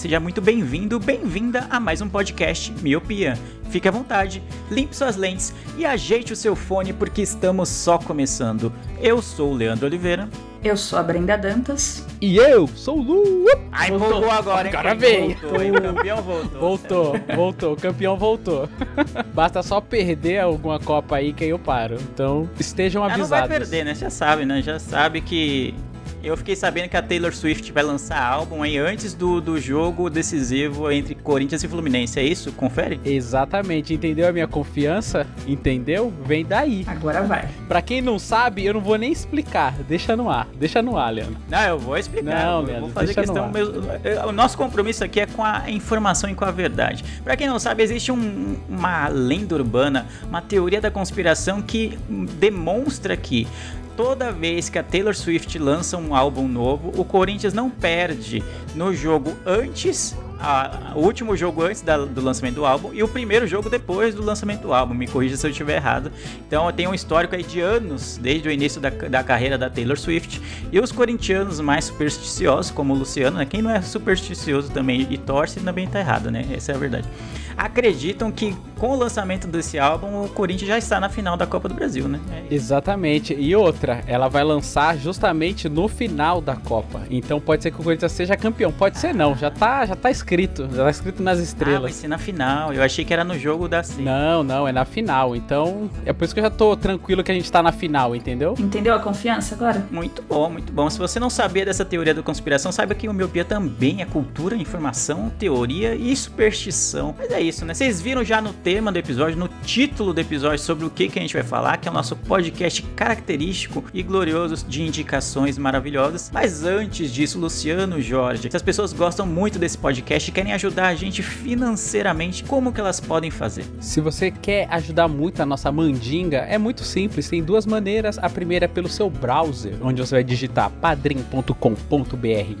Seja muito bem-vindo, bem-vinda a mais um podcast Miopia. Fique à vontade, limpe suas lentes e ajeite o seu fone porque estamos só começando. Eu sou o Leandro Oliveira. Eu sou a Brenda Dantas. E eu sou o Lu. Ai, Voltou. empolgou agora, hein? Quem veio. Voltou, hein? O campeão voltou. Voltou, voltou, o campeão voltou. Basta só perder alguma Copa aí que aí eu paro. Então estejam Ah, não vai avisados. perder, né? Já sabe, né? Já sabe que. Eu fiquei sabendo que a Taylor Swift vai lançar álbum aí antes do, do jogo decisivo entre Corinthians e Fluminense. É isso? Confere? Exatamente, entendeu a minha confiança? Entendeu? Vem daí. Agora vai. Pra quem não sabe, eu não vou nem explicar. Deixa no ar, deixa no ar, Leandro. Não, eu vou explicar. Não, eu Leandro, vou fazer deixa questão no mesmo. O nosso compromisso aqui é com a informação e com a verdade. Pra quem não sabe, existe um- uma lenda urbana, uma teoria da conspiração que demonstra que toda vez que a Taylor Swift lança um álbum novo, o Corinthians não perde no jogo antes. a- o último jogo antes da- do lançamento do álbum e o primeiro jogo depois do lançamento do álbum. Me corrija se eu estiver errado. Então tem um histórico aí de anos, desde o início da, da carreira da Taylor Swift. E os corintianos mais supersticiosos, como o Luciano, né? quem não é supersticioso também e torce, também tá errado, né? Essa é a verdade. Acreditam que com o lançamento desse álbum, o Corinthians já está na final da Copa do Brasil, né? É Exatamente. E outra, ela vai lançar justamente no final da Copa. Então pode ser que o Corinthians seja campeão. Pode ser não, já tá, já tá escrito. Já tá escrito nas Ah, vai estrelas. ser na final. Eu achei que era no jogo da C. Não, não, é na final. Então, é por isso que eu já tô tranquilo que a gente tá na final, entendeu? Entendeu a confiança agora? Muito bom, muito bom. Se você não sabia dessa teoria da conspiração, saiba que o miopia também é cultura, informação, teoria e superstição. Mas é isso, né? Vocês viram já no tema do episódio, no título do episódio sobre o que, que a gente vai falar, que é o nosso podcast característico e glorioso de indicações maravilhosas. Mas antes disso, Luciano Jorge, se as pessoas gostam muito desse podcast e querem ajudar a gente financeiramente, como que elas podem fazer? Se você quer ajudar muito a nossa mandinga, é muito simples, tem duas maneiras. A primeira é pelo seu browser, onde você vai digitar padrim.com.br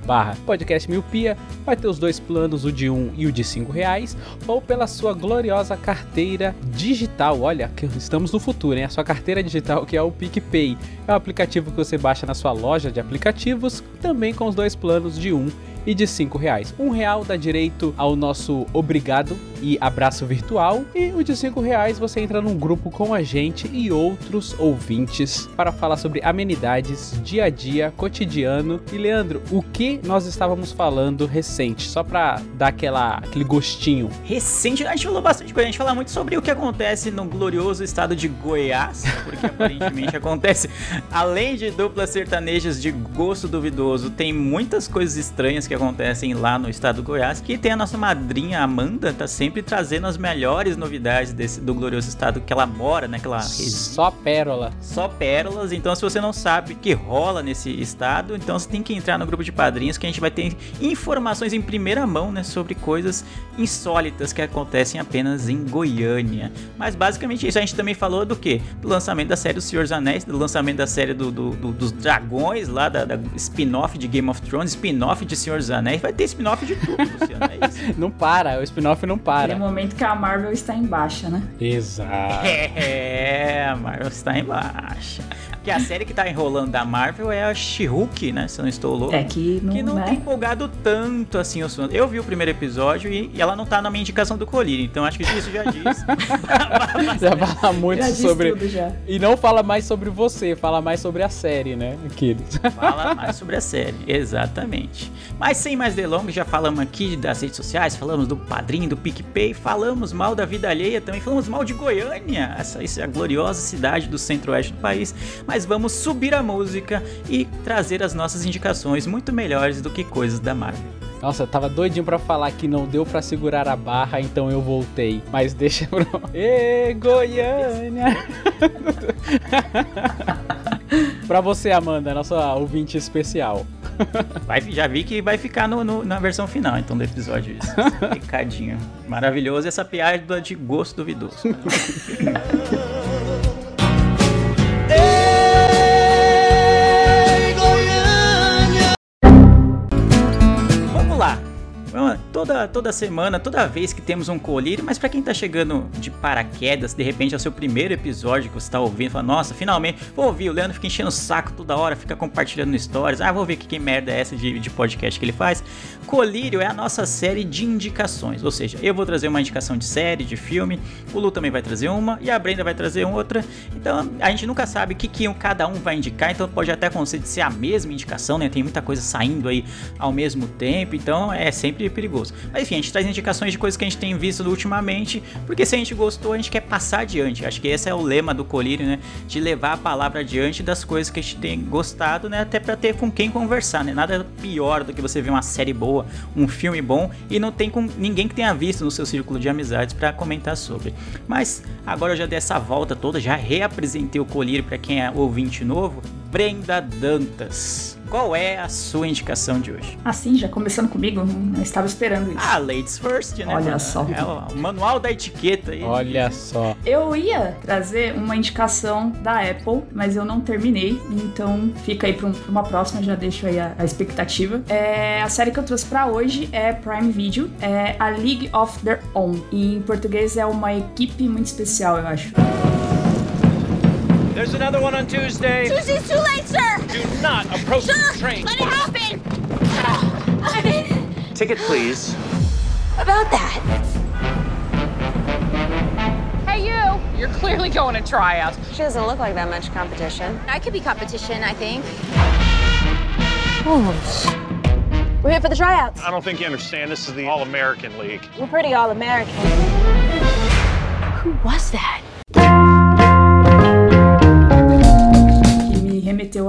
barra podcast miopia, vai ter os dois planos, o de um e o de cinco reais, ou pela sua gloriosa carteira digital. Olha, estamos no futuro, hein? A sua carteira digital que é o PicPay. É um aplicativo que você baixa na sua loja de aplicativos, também com os dois planos de um e de 5 reais. Um real dá direito ao nosso obrigado e abraço virtual e o de 5 reais você entra num grupo com a gente e outros ouvintes para falar sobre amenidades, dia a dia, cotidiano. E Leandro, o que nós estávamos falando recente, só para dar aquela, aquele gostinho. recente, a gente falou bastante coisa, a gente fala muito sobre o que acontece no glorioso estado de Goiás, porque aparentemente acontece, além de duplas sertanejas de gosto duvidoso, tem muitas coisas estranhas que acontecem lá no estado do Goiás, que tem a nossa madrinha Amanda, tá sempre trazendo as melhores novidades desse, do glorioso estado que ela mora, né, que ela. Só pérola. Só pérolas, então se você não sabe o que rola nesse estado, então você tem que entrar no grupo de padrinhos que a gente vai ter informações em primeira mão, né, sobre coisas insólitas que acontecem apenas em Goiânia. Mas basicamente isso, a gente também falou do que? Do lançamento da série do Senhor dos Anéis, do lançamento da série do, do- do- dos dragões lá, da, da spin-off de Game of Thrones, spin-off de Senhor dos Anéis, vai ter spin-off de tudo, Luciano, é isso. Não para, o spin-off não para. momento que a Marvel está em baixa, né? Exato. É, a Marvel está em baixa. Porque a série que tá enrolando da Marvel é a She-Hulk, né? Se eu não estou louco. É que não, que não né? tem empolgado tanto assim o assunto. Eu vi o primeiro episódio e, e ela não tá na minha indicação do Colírio, então acho que isso já diz. Já fala muito Já sobre. tudo já. E não fala mais sobre você, fala mais sobre a série, né, Aquiles? Fala mais sobre a série, exatamente. Mas sem mais delongas, já falamos aqui das redes sociais, falamos do padrinho, do PicPay, falamos mal da vida alheia também, falamos mal de Goiânia, essa, essa gloriosa cidade do centro-oeste do país. Mas vamos subir a música e trazer as nossas indicações muito melhores do que coisas da Marvel. Nossa, eu tava doidinho pra falar que não deu pra segurar a barra, então eu voltei. Mas deixa pro. Ê, Goiânia! pra você, Amanda, nossa ouvinte especial. Vai, já vi que vai ficar no, no- na versão final, então, do episódio. Isso. Recadinho. Maravilhoso essa piada de gosto duvidoso. Toda, toda semana, toda vez que temos um colírio, mas pra quem tá chegando de paraquedas, de repente é o seu primeiro episódio que você tá ouvindo, fala, nossa, finalmente, vou ouvir, o Leandro fica enchendo o saco toda hora, fica compartilhando stories, ah, vou ver que, que merda é essa de, de podcast que ele faz. Colírio é a nossa série de indicações, ou seja, eu vou trazer uma indicação de série, de filme, o Lu também vai trazer uma, e a Brenda vai trazer outra, então a gente nunca sabe o que, que cada um vai indicar, então pode até acontecer de ser a mesma indicação, né, tem muita coisa saindo aí ao mesmo tempo, então é sempre perigoso. Mas enfim, a gente traz indicações de coisas que a gente tem visto ultimamente, porque se a gente gostou, a gente quer passar adiante. Acho que esse é o lema do Colírio, né? De levar a palavra adiante das coisas que a gente tem gostado, né? Até pra ter com quem conversar, né? Nada pior do que você ver uma série boa, um filme bom e não tem com ninguém que tenha visto no seu círculo de amizades pra comentar sobre. Mas agora eu já dei essa volta toda, já reapresentei o Colírio pra quem é ouvinte novo. Brenda Dantas. Qual é a sua indicação de hoje? Assim, já começando comigo, não, estava esperando isso. Ah, ladies first, né? Olha mano? só. É o, manual da etiqueta aí. Olha só. Eu ia trazer uma indicação da Apple, mas eu não terminei, então fica aí pra, um- pra uma próxima, já deixo aí a, a expectativa. É, a série que eu trouxe pra hoje é Prime Video, é a League of Their Own. E em português é uma equipe muito especial, eu acho. There's another one on Tuesday. Tuesday's too late, sir! Do not approach Sir, the train. let it happen! Ah, I mean, Ticket, please. about that. Hey, you! You're clearly going to tryouts. She doesn't look like that much competition. I could be competition, I think. We're here for the tryouts. I don't think you understand. This is the All American League. We're pretty all American. Who was that?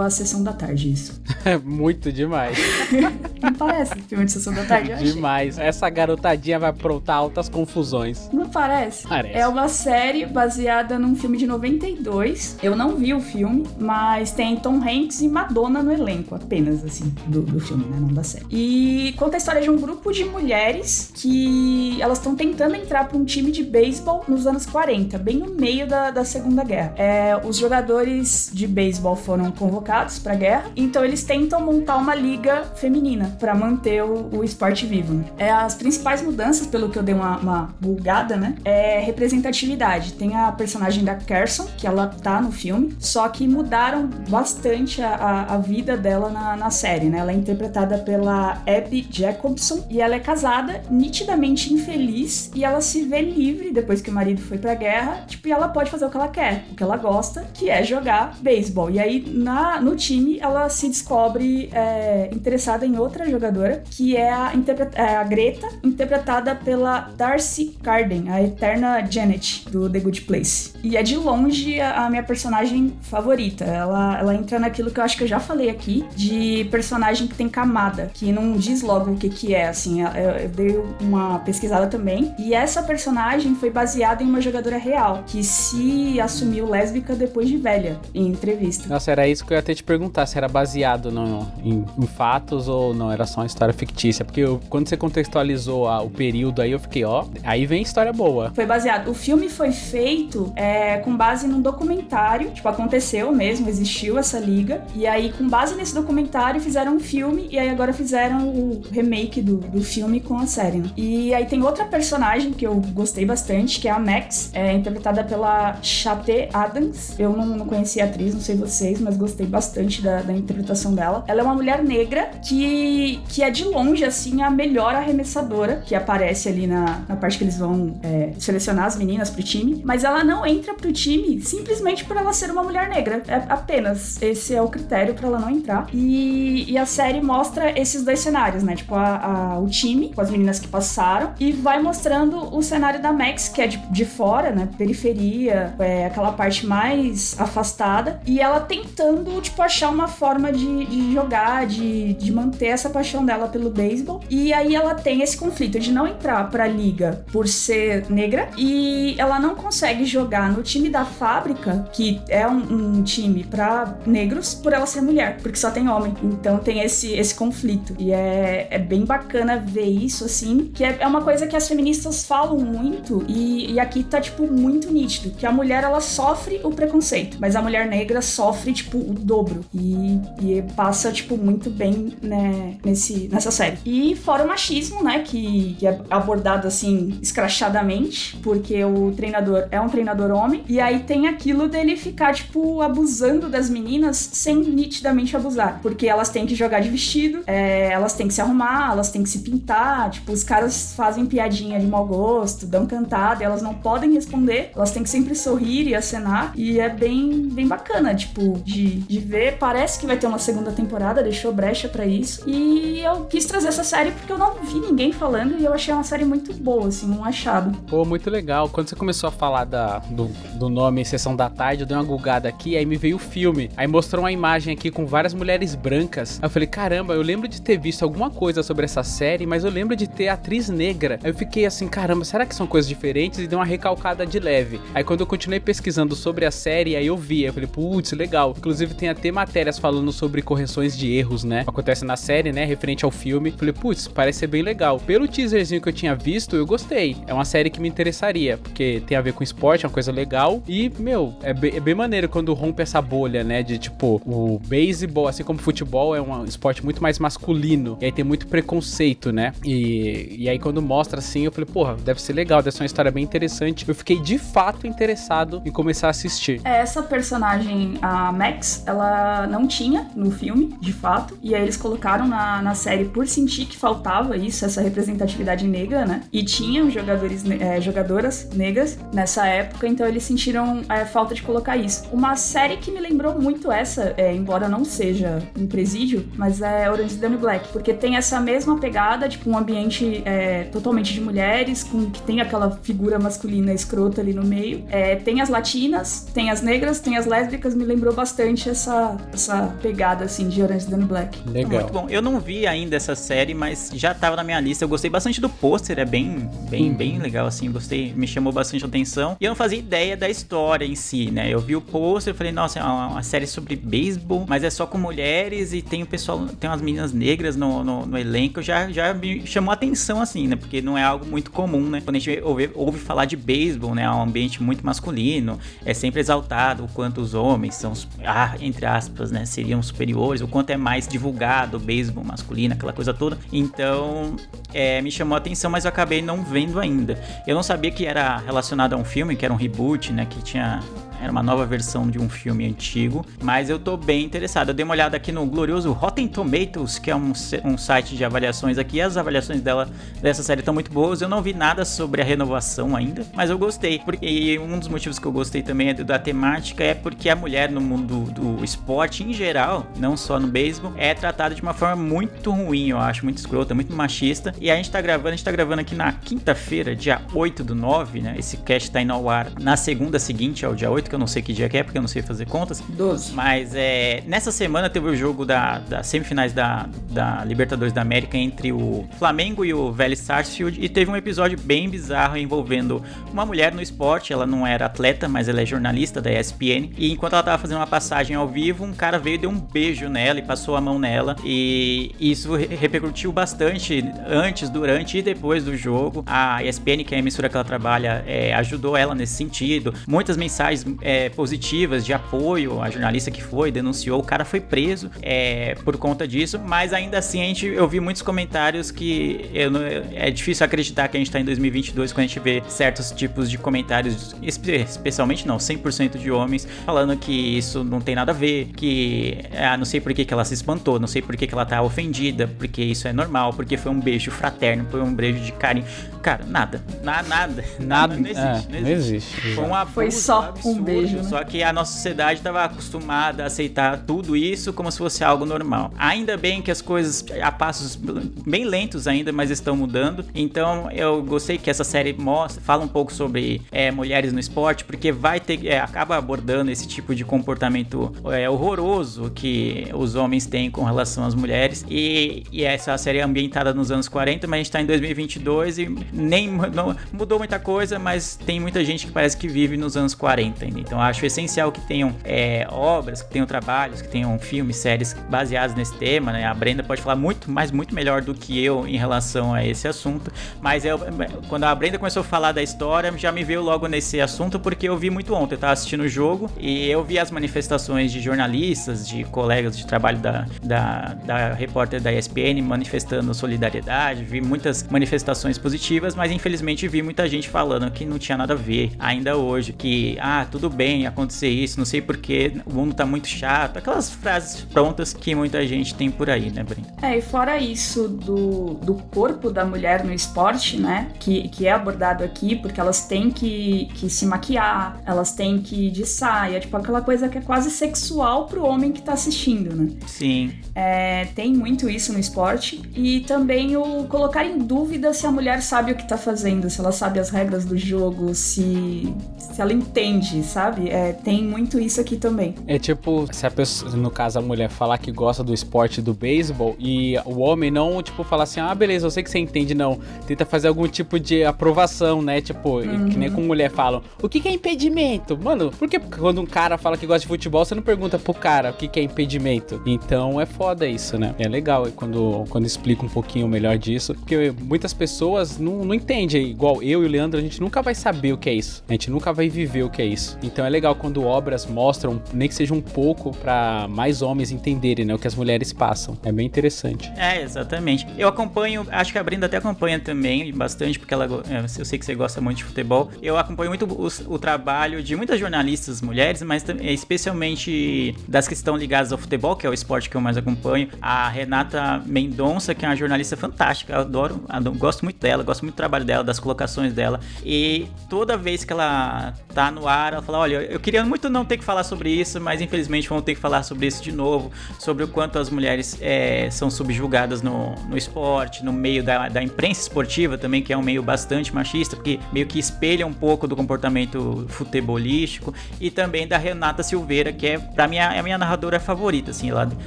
À sessão da tarde, isso. É muito demais. Não parece filme de sessão da tarde? Demais. Essa garotadinha vai aprontar altas confusões. Não parece? Parece. É uma série baseada num filme de 92. Eu não vi o filme, mas tem Tom Hanks e Madonna no elenco, apenas, assim, do, do filme, né? Não da série. E conta a história de um grupo de mulheres que elas estão tentando entrar para um time de beisebol nos anos 40, bem no meio da, da Segunda Guerra. É, os jogadores de beisebol foram convocados para a guerra, então eles tentam montar uma liga feminina para manter o, o esporte vivo. né? É, as principais mudanças, pelo que eu dei uma, uma bulgada, né? É representatividade. Tem a personagem da Carson, que ela tá no filme, só que mudaram bastante a, a, a vida dela na, na série, né? Ela é interpretada pela Abby Jacobson e ela é casada, nitidamente infeliz, e ela se vê livre depois que o marido foi pra guerra, tipo, e ela pode fazer o que ela quer, o que ela gosta, que é jogar beisebol. E aí, na, no time, ela se descobre é, interessada em outra jogadora, que é a, é a Greta, interpretada pela Darcy Carden, a eterna Janet, do The Good Place. E é de longe a, a minha personagem favorita. Ela, ela entra naquilo que eu acho que eu já falei aqui, de personagem que tem camada, que não diz logo o que que é, assim. Eu, eu dei uma pesquisada também. E essa personagem foi baseada em uma jogadora real, que se assumiu lésbica depois de velha, em entrevista. Nossa, era isso que eu ia até te perguntar, se era baseado no, em, em fatos ou não, era só uma história fictícia. Porque eu- quando você contextualizou a- o período aí, eu fiquei, ó, aí vem história boa. Foi baseado. O filme foi feito é, com base num documentário. Tipo, aconteceu mesmo, existiu essa liga. E aí, com base nesse documentário, fizeram um filme. E aí agora fizeram o remake do, do filme com a série. né? E aí tem outra personagem que eu gostei bastante, que é a Max, é, interpretada pela Chate Adams. Eu não, não conhecia a atriz, não sei vocês, mas gostei bastante da, da interpretação dela. Ela é uma mulher negra que, que é de longe, assim, a melhor arremessadora que aparece ali na, na parte que eles vão é, selecionar as meninas pro time. Mas ela não entra pro time simplesmente por ela ser uma mulher negra. É apenas. Esse é o critério pra ela não entrar. E, e a série mostra esses dois cenários, né? Tipo, a, a- o time, com as meninas que passaram, e vai mostrando o cenário da Max, que é de, de fora, né? Periferia, é aquela parte mais afastada. E ela tentando, tipo, achar uma forma de, de jogar, de, de manter essa paixão dela pelo beisebol. E aí ela tem esse conflito de não entrar pra liga por ser negra e ela não consegue jogar no time da fábrica, que é um, um time pra negros, por ela ser mulher, porque só tem homem. Então tem esse, esse conflito. E é, é bem bacana ver isso, assim, que é, é uma coisa que as feministas falam muito e, e aqui tá, tipo, muito nítido, que a mulher, ela sofre o preconceito, mas a mulher negra sofre, tipo, o dobro. E, e passa, tipo, muito bem, né, nesse, nessa série. E fora o machismo, né, que, que é abordado, assim, escrachadamente, porque o treinador é um treinador homem, e aí tem aquilo dele ficar, tipo, abusando das meninas sem nitidamente abusar, porque elas têm que jogar de vestido, é, elas têm que se arrumar, elas têm que se pintar, tipo, os caras fazem piadinha de mau gosto, dão cantada, elas não podem responder, elas têm que sempre sorrir e acenar, e é bem, bem bacana, tipo, de, de ver, parece que vai ter uma segunda temporada, deixou brecha para isso, e eu quis trazer essa série porque eu não vi ninguém falando, e eu achei uma série muito boa, assim, um achado. Pô, muito legal. Quando você começou a falar da, do, do nome Sessão da Tarde, eu dei uma gulgada aqui, aí me veio o filme. Aí mostrou uma imagem aqui com várias mulheres brancas. Aí eu falei, caramba, eu lembro de ter visto alguma coisa sobre essa série, mas eu lembro de ter atriz negra. Aí eu fiquei assim, caramba, será que são coisas diferentes? E dei uma recalcada de leve. Aí quando eu continuei pesquisando sobre a série, aí eu vi, eu falei, putz, legal. Inclusive tem até matérias falando sobre correções de erros, né? Acontece na série, né? Referente ao filme. Falei, putz, parece ser bem legal. Pelo teaserzinho que eu tinha visto, eu gostei. É uma série que me interessaria, porque tem a ver com esporte, é uma coisa legal. E, meu, é bem, é bem maneiro quando rompe essa bolha, né? De tipo, o beisebol, assim como o futebol, é um esporte muito mais masculino. E aí tem muito preconceito, né? E, e aí quando mostra assim, eu falei, porra, deve ser legal, deve ser uma história bem interessante. Eu fiquei de fato interessado em começar a assistir. É, Essa personagem, a Max, ela não tinha no filme, de fato. E aí eles colocaram na, na série por sentir que faltava isso, essa representatividade negra, né? E tinham jogadores, é, jogadoras negras nessa época, então eles sentiram a falta de colocar isso. Uma série que me lembrou muito essa, é, embora não seja um presídio, mas é Orange is the New Black, porque tem essa mesma pegada, tipo um ambiente é, totalmente de mulheres, com que tem aquela figura masculina escrota ali no meio. É, tem as latinas, tem as negras, tem as lésbicas, me lembrou bastante essa, essa pegada assim de Orange is the New Black. Legal. Muito bom. Eu não vi ainda essa série, mas já tava na minha lista. Eu gostei bastante do pôster, é bem, bem, Uhum. bem legal, assim. Gostei, me chamou bastante atenção. E eu não fazia ideia da história em si, né? Eu vi o pôster e falei, nossa, é uma, uma série sobre beisebol, mas é só com mulheres e tem o pessoal, tem umas meninas negras no, no, no elenco. Já, já me chamou atenção, assim, né? Porque não é algo muito comum, né? Quando a gente ouve, ouve falar de beisebol, né? É um ambiente muito masculino, é sempre exaltado o quanto os homens são, ah, entre aspas, né? Seriam superiores, o quanto é mais divulgado o beisebol masculino, aquela coisa toda. Então, é, me chamou a atenção, mas eu acabei não vendo ainda. Eu não sabia que era relacionado a um filme, que era um reboot, né? Que tinha. Era uma nova versão de um filme antigo. Mas eu tô bem interessado. Eu dei uma olhada aqui no glorioso Rotten Tomatoes, que é um, um site de avaliações aqui. As avaliações dela, dessa série estão muito boas. Eu não vi nada sobre a renovação ainda, mas eu gostei. Porque, e um dos motivos que eu gostei também é da temática é porque a mulher no mundo do esporte em geral, não só no beisebol, é tratada de uma forma muito ruim, eu acho, muito escrota, muito machista. E a gente tá gravando, a gente tá gravando aqui na quinta-feira, dia 8 do 9, né? Esse cast tá indo ao ar na segunda seguinte ao dia 8, que eu não sei que dia que é, porque eu não sei fazer contas. 12. Mas é, nessa semana teve o jogo da, das semifinais da, da Libertadores da América entre o Flamengo e o Vélez Sarsfield e teve um episódio bem bizarro envolvendo uma mulher no esporte. Ela não era atleta, mas ela é jornalista da ESPN. E enquanto ela tava fazendo uma passagem ao vivo, um cara veio e deu um beijo nela e passou a mão nela. E isso re- repercutiu bastante antes, durante e depois do jogo. A ESPN, que é a emissora que ela trabalha, é, ajudou ela nesse sentido. Muitas mensagens é, positivas de apoio. A jornalista que foi denunciou, o cara foi preso é, por conta disso. Mas ainda assim, a gente, eu vi muitos comentários que eu não- é difícil acreditar que a gente tá em 2022 quando a gente vê certos tipos de comentários, espe- especialmente não, 100% de homens, falando que isso não tem nada a ver, que ah, não sei por que, que ela se espantou, não sei por que, que ela tá ofendida, porque isso é normal, porque foi um beijo fraterno, foi um beijo de carinho. Cara, nada, na, nada, Nada, não existe, é, não não existe. existe, Foi um abuso Foi só um absurdo. Beijo, né? Só que a nossa sociedade estava acostumada a aceitar tudo isso como se fosse algo normal. Ainda bem que as coisas a passos bem lentos ainda, mas estão mudando. Então eu gostei que essa série mostra, fala um pouco sobre é, mulheres no esporte, porque vai ter, é, acaba abordando esse tipo de comportamento é, horroroso que os homens têm com relação às mulheres. E, e essa série é ambientada nos anos 40, mas a gente está em 2022 e nem não, mudou muita coisa, mas tem muita gente que parece que vive nos anos 40 ainda. Então acho essencial que tenham é, obras, que tenham trabalhos, que tenham filmes, séries baseados nesse tema. Né? A Brenda pode falar muito, mas muito melhor do que eu em relação a esse assunto. Mas eu, quando a Brenda começou a falar da história, já me veio logo nesse assunto porque eu vi muito ontem. Eu tava assistindo o jogo e eu vi as manifestações de jornalistas, de colegas de trabalho da, da, da repórter da ESPN manifestando solidariedade. Vi muitas manifestações positivas, mas infelizmente vi muita gente falando que não tinha nada a ver ainda hoje. Que, ah, tudo bem acontecer isso, não sei porque o mundo tá muito chato. Aquelas frases prontas que muita gente tem por aí, né, Brenda? É, e fora isso do, do corpo da mulher no esporte, né? Que, que é abordado aqui, porque elas têm que, que se maquiar, elas têm que ir de saia, tipo aquela coisa que é quase sexual pro homem que tá assistindo, né? Sim. É, tem muito isso no esporte. E também o colocar em dúvida se a mulher sabe o que tá fazendo, se ela sabe as regras do jogo, se, se ela entende, sabe? É, tem muito isso aqui também. É tipo, se a pessoa, no caso a mulher, falar que gosta do esporte do beisebol e o homem não, tipo, falar assim, ah, beleza, eu sei que você entende, não. Tenta fazer algum tipo de aprovação, né? Tipo, Uhum. que nem com mulher falam, o que, que é impedimento? Mano, por que quando um cara fala que gosta de futebol, você não pergunta pro cara o que, que é impedimento? Então é foda isso, né? É legal quando, quando explica um pouquinho melhor disso, porque muitas pessoas não, não entendem, igual eu e o Leandro, a gente nunca vai saber o que é isso. A gente nunca vai viver o que é isso. Então é legal quando obras mostram, nem que seja um pouco, pra mais homens entenderem, né? O que as mulheres passam. É bem interessante. É, exatamente. Eu acompanho, acho que a Brenda até acompanha também bastante, porque ela, é, eu sei que você gosta muito de futebol. Eu acompanho muito os- o, trabalho de muitas jornalistas mulheres, mas especialmente das que estão ligadas ao futebol, que é o esporte que eu mais acompanho. A Renata Mendonça, que é uma jornalista fantástica, eu adoro, adoro- gosto muito dela, gosto muito do trabalho dela, das colocações dela. E toda vez que ela tá no ar, ela fala: Olha, eu queria muito não ter que falar sobre isso, mas infelizmente vamos ter que falar sobre isso de novo, sobre o quanto as mulheres é, são subjugadas no, no esporte, no meio da, da imprensa esportiva também, que é um meio bastante machista, porque meio que espelha um pouco do comportamento futebolístico, e também da Renata Silveira, que é, pra mim, é a minha narradora favorita, assim, ela,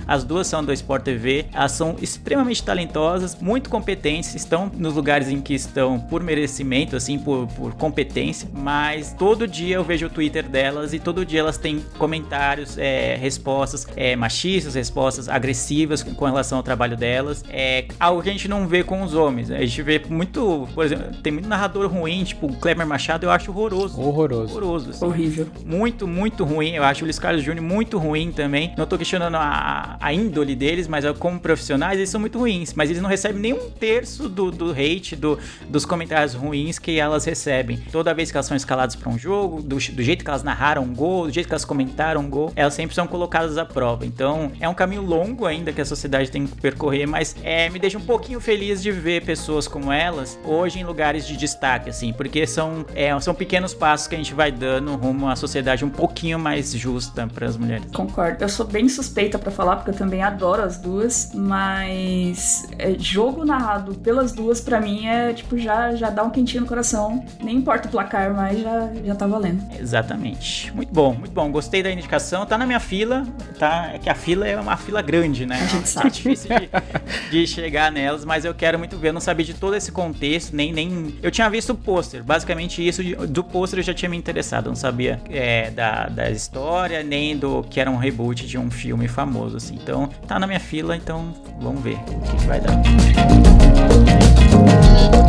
as duas são do Sport TV, elas são extremamente talentosas, muito competentes, estão nos lugares em que estão por merecimento, assim, por, por competência, mas todo dia eu vejo o Twitter delas e todo dia elas têm comentários, é, respostas é, machistas, respostas agressivas com relação ao trabalho delas. É algo que a gente não vê com os homens. A gente vê muito, por exemplo, tem muito narrador ruim, tipo o Kleber Machado, eu acho horroroso. Horroroso. Horroroso. assim. Horrível. Muito, muito ruim. Eu acho o Luiz Carlos Júnior muito ruim também. Não tô questionando a, a índole deles, mas como profissionais, eles são muito ruins. Mas eles não recebem nem um terço do, do hate, do, dos comentários ruins que elas recebem. Toda vez que elas são escaladas para um jogo, do, do jeito que elas narraram um gol, do jeito que elas comentaram um gol, elas sempre são colocadas à prova. Então é um caminho longo ainda que a sociedade tem que percorrer, mas é, me deixa um pouquinho feliz de ver pessoas como elas hoje em lugares de destaque, assim, porque são, é, são pequenos passos que a gente vai dando rumo à sociedade um pouquinho mais justa para as mulheres. Concordo. Eu sou bem suspeita pra falar, porque eu também adoro as duas, mas é, jogo narrado pelas duas, pra mim, é tipo, já, já dá um quentinho no coração. Nem importa o placar, mas já, já tá valendo. Exatamente. Muito bom, muito bom. Gostei da indicação. Tá na minha fila, tá? É que a fila é uma fila grande, né? A gente É sabe. difícil de, de chegar nelas, mas eu quero muito ver. Eu não sabia de todo esse contexto, nem. nem... Eu tinha visto o pôster. Basicamente, isso do pôster eu já tinha me interessado. Eu não sabia é, da, da história, nem do que era um reboot de um filme famoso, assim. Então, tá na minha fila, então vamos ver o que, que vai dar. Então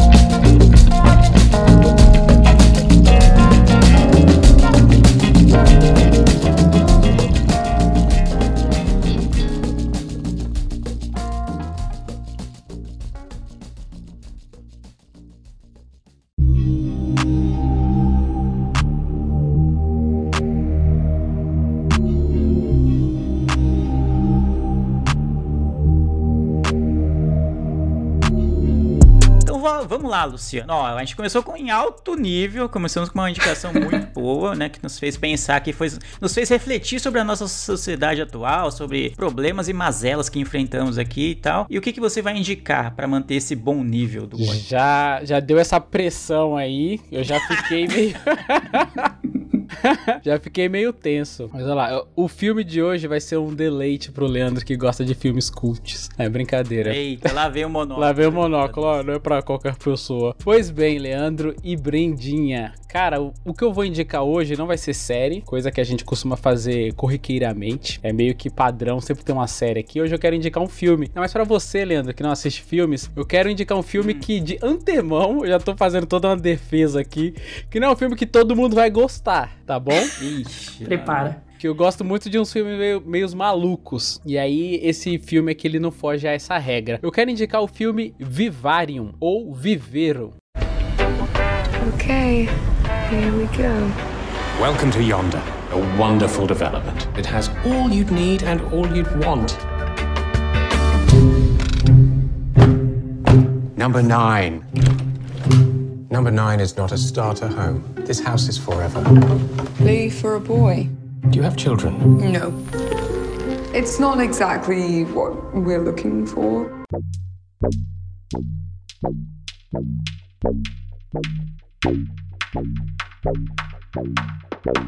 vamos lá, Luciano. Ó, a gente começou com, em alto nível, começamos com uma indicação muito boa, né? Que nos fez pensar, que foi, nos fez refletir sobre a nossa sociedade atual, sobre problemas e mazelas que enfrentamos aqui e tal. E o que, que você vai indicar para manter esse bom nível do Boi? Já, já deu essa pressão aí, eu já fiquei meio. Já fiquei meio tenso. Mas olha lá, o filme de hoje vai ser um deleite pro Leandro que gosta de filmes cults. É brincadeira. Eita, lá vem o monóculo. Lá vem o monóculo, ó, não é pra qualquer pessoa. Pois bem, Leandro e Brendinha. Cara, o, o que eu vou indicar hoje não vai ser série, coisa que a gente costuma fazer corriqueiramente. É meio que padrão, sempre tem uma série aqui. Hoje eu quero indicar um filme. Não, mas pra você, Leandro, que não assiste filmes, eu quero indicar um filme Hum. que de antemão, eu já tô fazendo toda uma defesa aqui, que não é um filme que todo mundo vai gostar, tá bom? Ixi, Prepara. Que eu gosto muito de uns filmes meio, meios malucos. E aí, esse filme aqui, ele não foge a essa regra. Eu quero indicar o filme Vivarium, ou Vivero. Okay, here we go. Welcome to Yonder, a wonderful development. It has all you'd need and all you'd want. Number nine. Number nine is not a starter home. This house is forever. Lee for a boy? Do you have children? No. It's not exactly what we're looking for.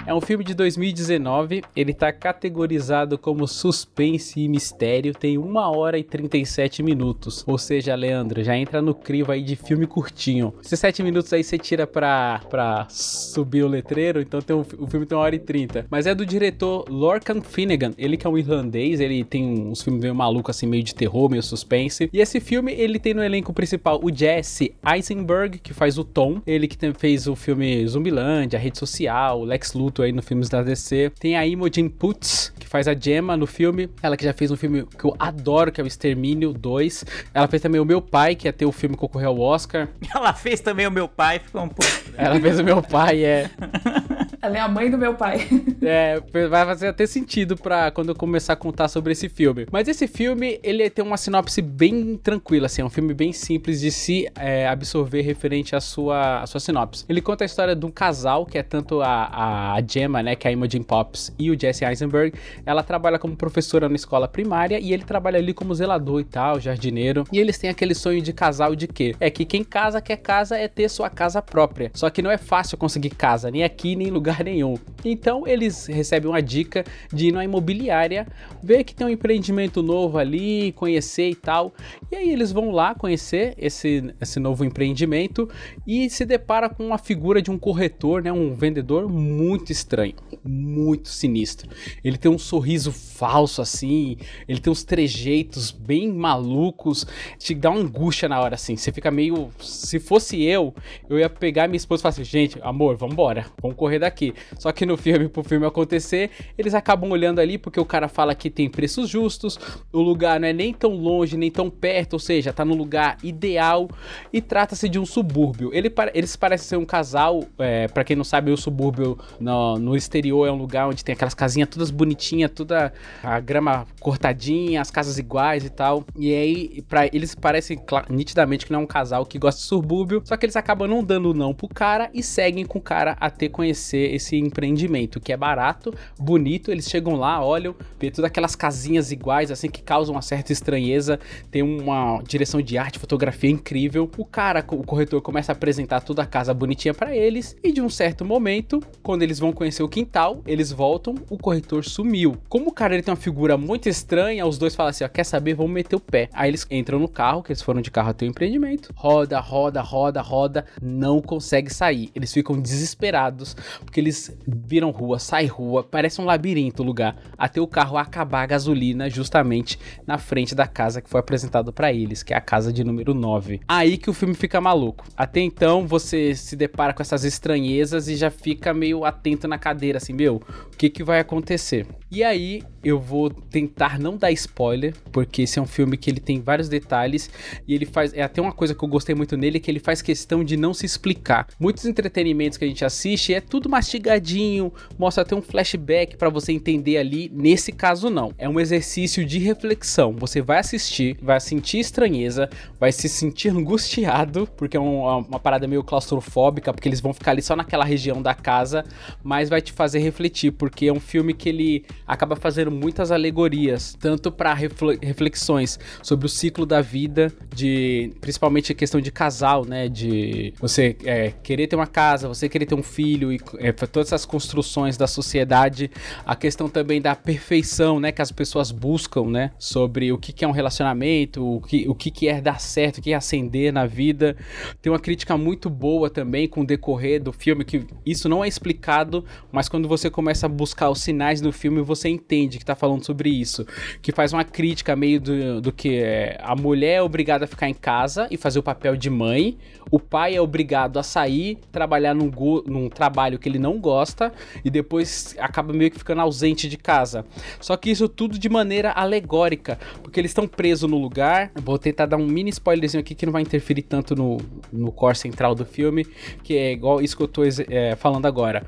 É um filme de 2019, ele tá categorizado como suspense e mistério, tem 1 hora e 37 minutos. Ou seja, Leandro, já entra no crivo aí de filme curtinho. Esses 7 minutos aí você tira pra, pra subir o letreiro, então tem um, o filme tem 1 hora e 30. Mas é do diretor Lorcan Finnegan, ele que é um irlandês, ele tem uns filmes meio malucos assim, meio de terror, meio suspense. E esse filme, ele tem no elenco principal o Jesse Eisenberg, que faz o Tom, ele que tem- fez o filme Zumbilândia, Rede Social, Lex Luthor aí no filmes da DC. Tem a Imogen Putz, que faz a Gemma no filme. Ela que já fez um filme que eu adoro, que é o Extermínio 2. Ela fez também o Meu Pai, que ia ter o filme que concorreu ao Oscar. Ela fez também o meu pai, ficou um pouco. Ela fez o Meu Pai, é. Ela é a mãe do meu pai. É, vai fazer até sentido pra quando eu começar a contar sobre esse filme. Mas esse filme, ele tem uma sinopse bem tranquila, assim, é um filme bem simples de se é, absorver referente à sua, à sua sinopse. Ele conta a história de um casal, que é tanto a, a Gemma, né, que é a Imogen Pops, e o Jesse Eisenberg. Ela trabalha como professora na escola primária e ele trabalha ali como zelador e tal, jardineiro. E eles têm aquele sonho de casal de quê? É que quem casa quer casa é ter sua casa própria. Só que não é fácil conseguir casa, nem aqui, nem em lugar nenhum. Então eles recebem uma dica de ir numa imobiliária, ver que tem um empreendimento novo ali, conhecer e tal. E aí eles vão lá conhecer esse, esse novo empreendimento e se depara com uma figura de um corretor, né, um vendedor muito estranho, muito sinistro. Ele tem um sorriso falso assim, ele tem uns trejeitos bem malucos, te dá uma angústia na hora assim. Você fica meio, se fosse eu, eu ia pegar minha esposa e falar assim, gente, amor, vambora, vamos correr daqui. Só que no filme, pro filme acontecer, eles acabam olhando ali porque o cara fala que tem preços justos, o lugar não é nem tão longe, nem tão perto, ou seja, tá no lugar ideal e trata-se de um subúrbio. Ele, eles parecem ser um casal, é, para quem não sabe, o subúrbio no, no exterior é um lugar onde tem aquelas casinhas todas bonitinhas, toda a grama cortadinha, as casas iguais e tal. E aí, para eles parecem nitidamente que não é um casal que gosta de subúrbio, só que eles acabam não dando não pro cara e seguem com o cara até conhecer esse empreendimento, que é barato, bonito. Eles chegam lá, olham, vê todas aquelas casinhas iguais, assim, que causam uma certa estranheza. Tem uma direção de arte, fotografia incrível. O cara, o corretor, começa a apresentar toda a casa bonitinha pra eles. E de um certo momento, quando eles vão conhecer o quintal, eles voltam, o corretor sumiu. Como o cara ele tem uma figura muito estranha, os dois falam assim: ó, quer saber? Vamos meter o pé. Aí eles entram no carro, que eles foram de carro até o empreendimento. Roda, roda, roda, roda. Não consegue sair. Eles ficam desesperados, porque eles viram rua, sai rua, parece um labirinto o lugar. Até o carro acabar a gasolina justamente na frente da casa que foi apresentado pra eles, que é a casa de número 9. Aí que o filme fica maluco. Até então você se depara com essas estranhezas e já fica meio atento na cadeira, assim, meu, o que que vai acontecer? E aí eu vou tentar não dar spoiler, porque esse é um filme que ele tem vários detalhes e ele faz. É até uma coisa que eu gostei muito nele, que ele faz questão de não se explicar. Muitos entretenimentos que a gente assiste é tudo mastigadinho, mostra até um flashback pra você entender ali. Nesse caso, não. É um exercício de reflexão. Você vai assistir, vai sentir estranheza, vai se sentir angustiado, porque é um- uma, uma parada meio claustrofóbica, porque eles vão ficar ali só naquela região da casa, mas vai te fazer refletir, porque é um filme que ele acaba fazendo muitas alegorias, tanto para reflexões sobre o ciclo da vida, de principalmente a questão de casal, né? De você é, querer ter uma casa, você querer ter um filho e é, todas essas construções da sociedade, a questão também da perfeição, né? Que as pessoas buscam, né? Sobre o que, que é um relacionamento, o que, o que, é dar certo, o que é ascender na vida. Tem uma crítica muito boa também com o decorrer do filme, que isso não é explicado, mas quando você começa a buscar os sinais do filme, você entende que tá falando sobre isso. Que faz uma crítica meio do, do que é, a mulher é obrigada a ficar em casa e fazer o papel de mãe, o pai é obrigado a sair, trabalhar num, num trabalho que ele não gosta e depois acaba meio que ficando ausente de casa. Só que isso tudo de maneira alegórica, porque eles estão presos no lugar. Vou tentar dar um mini spoilerzinho aqui que não vai interferir tanto no, no core central do filme, que é igual isso que eu tô é, falando agora.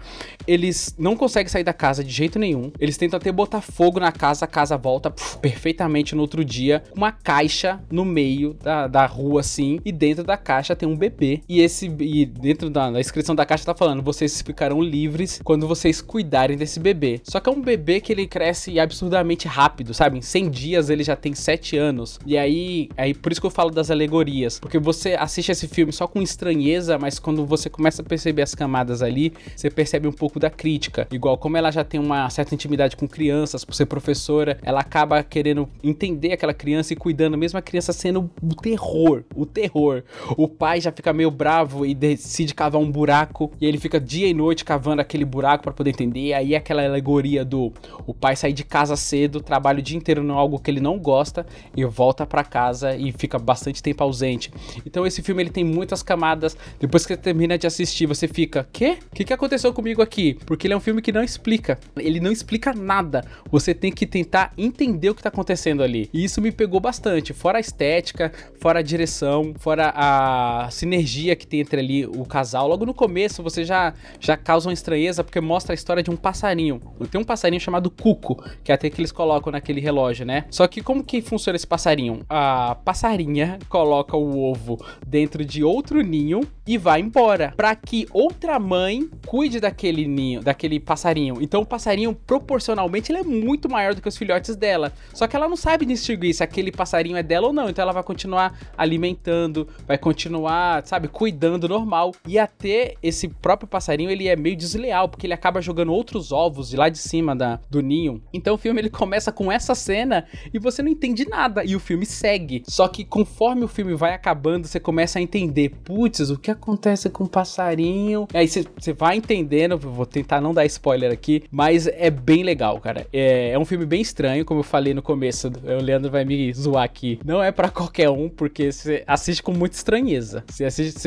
Eles não conseguem sair da casa de jeito nenhum. Eles tentam até botar fogo na casa, a casa volta puf, perfeitamente no outro dia, uma caixa no meio da, da rua assim, e dentro da caixa tem um bebê. E esse e dentro da, da inscrição da caixa tá falando: vocês ficarão livres quando vocês cuidarem desse bebê. Só que é um bebê que ele cresce absurdamente rápido, sabe? Em 100 dias ele já tem 7 anos. E aí, aí por isso que eu falo das alegorias, porque você assiste esse filme só com estranheza, mas quando você começa a perceber as camadas ali, você percebe um pouco da crítica. Igual como ela já tem uma certa intimidade com crianças, por ser professora, ela acaba querendo entender aquela criança e cuidando, mesmo a criança sendo o terror, o terror. O pai já fica meio bravo e decide cavar um buraco, e ele fica dia e noite cavando aquele buraco para poder entender. Aí aquela alegoria do o pai sair de casa cedo, trabalha o dia inteiro em algo que ele não gosta e volta para casa e fica bastante tempo ausente. Então esse filme ele tem muitas camadas. Depois que você termina de assistir, você fica, quê? O que, que aconteceu comigo aqui? Porque ele é um filme que não explica. Ele não explica nada. Você tem que tentar entender o que tá acontecendo ali. E isso me pegou bastante. Fora a estética, fora a direção, fora a sinergia que tem entre ali o casal. Logo no começo você já, já causa uma estranheza porque mostra a história de um passarinho. Tem um passarinho chamado Cuco, que é até que eles colocam naquele relógio, né? Só que como que funciona esse passarinho? A passarinha coloca o ovo dentro de outro ninho e vai embora para que outra mãe cuide daquele ninho, daquele passarinho. Então o passarinho proporcionalmente ele é muito maior do que os filhotes dela. Só que ela não sabe distinguir se aquele passarinho é dela ou não. Então ela vai continuar alimentando, vai continuar, sabe, cuidando normal. E até esse próprio passarinho ele é meio desleal porque ele acaba jogando outros ovos de lá de cima da, do ninho. Então o filme ele começa com essa cena e você não entende nada e o filme segue. Só que conforme o filme vai acabando, você começa a entender, putz, o que acontece com o passarinho? Aí você você vai entendendo, vou tentar não dar spoiler aqui, mas é bem legal, cara. É, é um filme bem estranho, como eu falei no começo, o Leandro vai me zoar aqui. Não é pra qualquer um, porque você assiste com muita estranheza. Você assiste,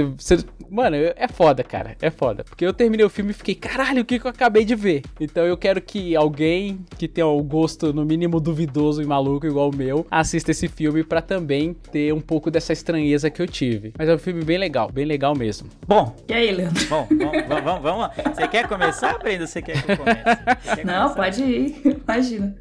mano, é foda, cara, é foda. Porque eu terminei o filme e fiquei, caralho, o que que eu acabei de ver? Então eu quero que alguém que tenha o gosto no mínimo duvidoso e maluco igual o meu, assista esse filme pra também ter um pouco dessa estranheza que eu tive. Mas é um filme bem legal, bem legal mesmo. Bom, E aí, Leandro? bom, vamos, vamos, vamos lá. Você quer começar, Brenda? Você quer que eu comece? Quer Não, começar? pode ir. Imagina.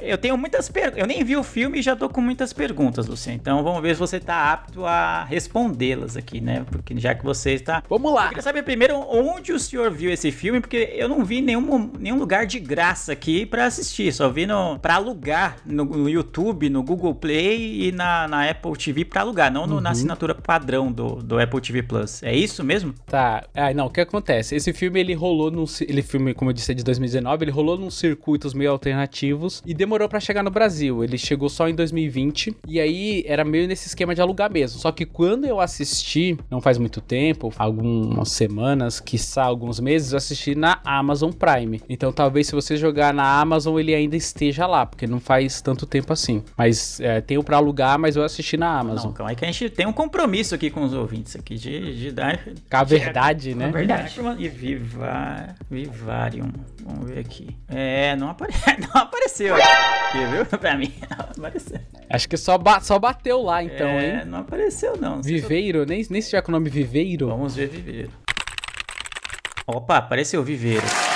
Eu tenho muitas perguntas. Eu nem vi o filme e já tô com muitas perguntas, Luciano. Então vamos ver se você tá apto a respondê-las aqui, né? Porque já que você está. Vamos lá. Eu queria saber primeiro onde o senhor viu esse filme, porque eu não vi nenhum, nenhum lugar de graça aqui pra assistir. Só vi no, pra alugar no, no YouTube, no Google Play e na, na Apple TV pra alugar, não no- na Uhum. assinatura padrão do, do Apple TV Plus. É isso mesmo? Tá, ah, não, o que acontece? Esse filme ele rolou num. Ele filme, como eu disse, é de 2019, ele rolou num circuitos meio alternativos e demorou pra chegar no Brasil. Ele chegou só em 2020 e aí era meio nesse esquema de alugar mesmo. Só que quando eu assisti, não faz muito tempo, algumas semanas, quiçá alguns meses, eu assisti na Amazon Prime. Então talvez se você jogar na Amazon ele ainda esteja lá, porque não faz tanto tempo assim. Mas é, tenho pra alugar, mas eu assisti na Amazon. Não, calma aí que a gente tem um compromisso aqui com os ouvintes aqui de, de dar. Com a verdade, né? É verdade. E Vivar, Vivarium. Vamos ver aqui. É, não, apare... não apareceu aqui, viu? Pra mim, não apareceu. Acho que só, ba- só bateu lá então, é, hein? não apareceu não. Viveiro, nem, nem se tiver com o nome Viveiro. Vamos ver Viveiro. Opa, apareceu Viveiro.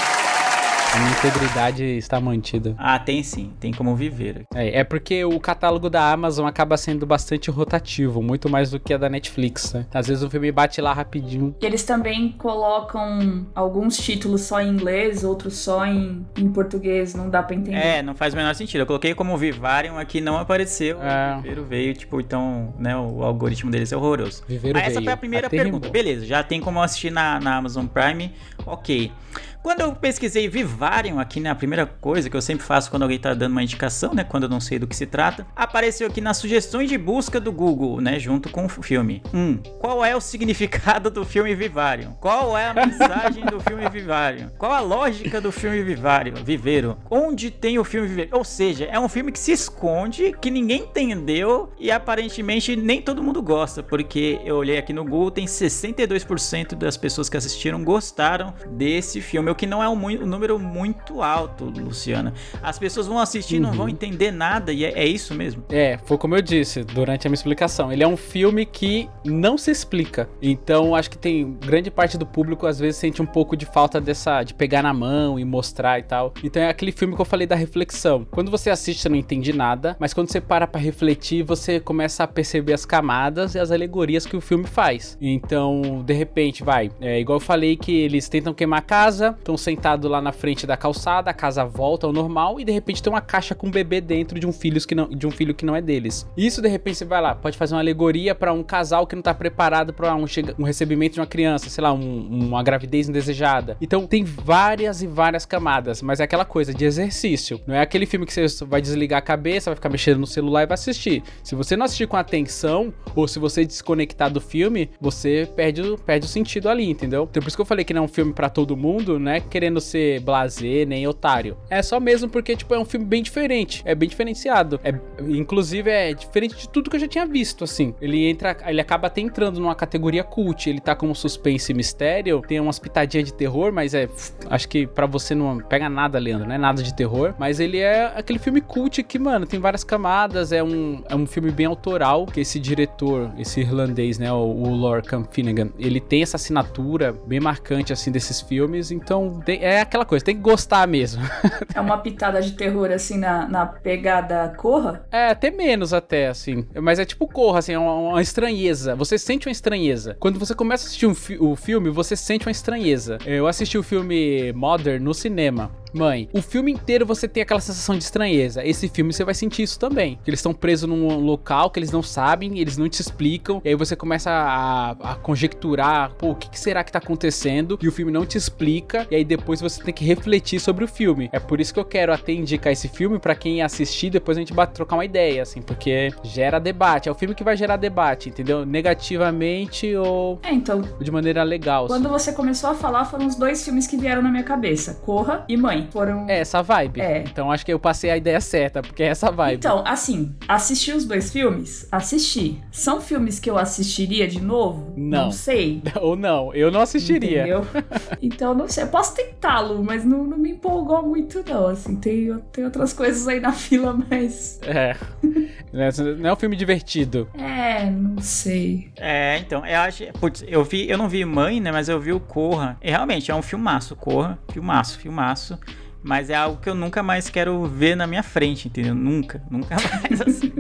A minha integridade está mantida. Ah, tem sim, tem como viver. É, é porque o catálogo da Amazon acaba sendo bastante rotativo, muito mais do que a da Netflix, né? Às vezes o filme bate lá rapidinho. Eles também colocam alguns títulos só em inglês, outros só em, em português, não dá pra entender. É, não faz o menor sentido. Eu coloquei como Vivarium aqui, não apareceu. É. O Viveiro veio, tipo, então, né, o algoritmo deles é horroroso. Viveiro Mas essa veio. foi a primeira Até pergunta. rimou. Beleza, já tem como assistir na, na Amazon Prime. Ok. Quando eu pesquisei Vivarium aqui, né, a primeira coisa que eu sempre faço quando alguém tá dando uma indicação, né, quando eu não sei do que se trata, apareceu aqui nas sugestões de busca do Google, né, junto com o filme. Um, qual é o significado do filme Vivarium? Qual é a mensagem do filme Vivarium? Qual a lógica do filme Vivarium? Viveiro? Onde tem o filme Viveiro? Ou seja, é um filme que se esconde, que ninguém entendeu e aparentemente nem todo mundo gosta, porque eu olhei aqui no Google, tem 62% das pessoas que assistiram gostaram desse filme, o que não é um, um número muito alto, Luciana. As pessoas vão assistir e não Uhum. vão entender nada, e é, é isso mesmo. É, foi como eu disse durante a minha explicação. Ele é um filme que não se explica. Então, acho que tem grande parte do público às vezes sente um pouco de falta dessa de pegar na mão e mostrar e tal. Então é aquele filme que eu falei da reflexão. Quando você assiste, você não entende nada, mas quando você para pra refletir, você começa a perceber as camadas e as alegorias que o filme faz. Então, de repente, vai, é igual eu falei que eles tentam queimar a casa, estão sentados lá na frente da calçada, a casa volta ao normal e de repente tem uma caixa com um bebê dentro de um filho que não, de um filho que não é deles. Isso de repente você vai lá, pode fazer uma alegoria pra um casal que não tá preparado pra um, um recebimento de uma criança, sei lá, um- uma gravidez indesejada. Então tem várias e várias camadas, mas é aquela coisa de exercício. Não é aquele filme que você vai desligar a cabeça, vai ficar mexendo no celular e vai assistir. Se você não assistir com atenção ou se você desconectar do filme, você perde, perde o sentido ali, entendeu? Então por isso que eu falei que não é um filme pra todo mundo, né? Querendo ser blazer nem otário. É só mesmo porque tipo é um filme bem diferente, é bem diferenciado. É inclusive é diferente de tudo que eu já tinha visto, assim. Ele entra, ele acaba até entrando numa categoria cult, ele tá como suspense e mistério, tem umas pitadinhas de terror, mas é acho que pra você não pega nada, Leandro, não é nada de terror, mas ele é aquele filme cult que, mano, tem várias camadas, é um, é um filme bem autoral, que esse diretor, esse irlandês, né, o, o Lorcan Finnegan, ele tem essa assinatura bem marcante, assim, desses filmes, então tem- é aquela coisa, tem que gostar mesmo. É uma pitada de terror, assim, na, na pegada corra. É, até menos até, assim. Mas é tipo corra, assim, é uma, uma estranheza. Você sente uma estranheza. Quando você começa a assistir um fi- o filme, você sente uma estranheza. Eu assisti o filme Modern no cinema. Mãe, o filme inteiro você tem aquela sensação de estranheza. Esse filme você vai sentir isso também. Que eles estão presos num local que eles não sabem, eles não te explicam. E aí você começa a, a conjecturar, pô, o que, que será que tá acontecendo? E o filme não te explica. E aí depois você tem que refletir sobre o filme. É por isso que eu quero até indicar esse filme pra quem assistir, depois a gente bate, trocar uma ideia, assim, porque gera debate. É o filme que vai gerar debate, entendeu? Negativamente ou É, então, de maneira legal. assim. quando você começou a falar, foram os dois filmes que vieram na minha cabeça: Corra e Mãe. Foram. É essa vibe. É. Então acho que eu passei a ideia certa, porque é essa vibe. Então, assim, assisti os dois filmes? Assisti. São filmes que eu assistiria de novo? Não. sei. Ou não, eu não assistiria. Entendeu? Então, não sei. Eu posso tentá-lo, mas não, não me empolgou muito, não. Assim, tem, tem outras coisas aí na fila, mas. É. Não é um filme divertido. É, não sei. É, então, eu acho. Putz, eu vi, eu não vi Mãe, né? Mas eu vi o Corra. E realmente é um filmaço, Corra. Filmaço, filmaço. Mas é algo que eu nunca mais quero ver na minha frente, entendeu? Nunca, nunca mais assim.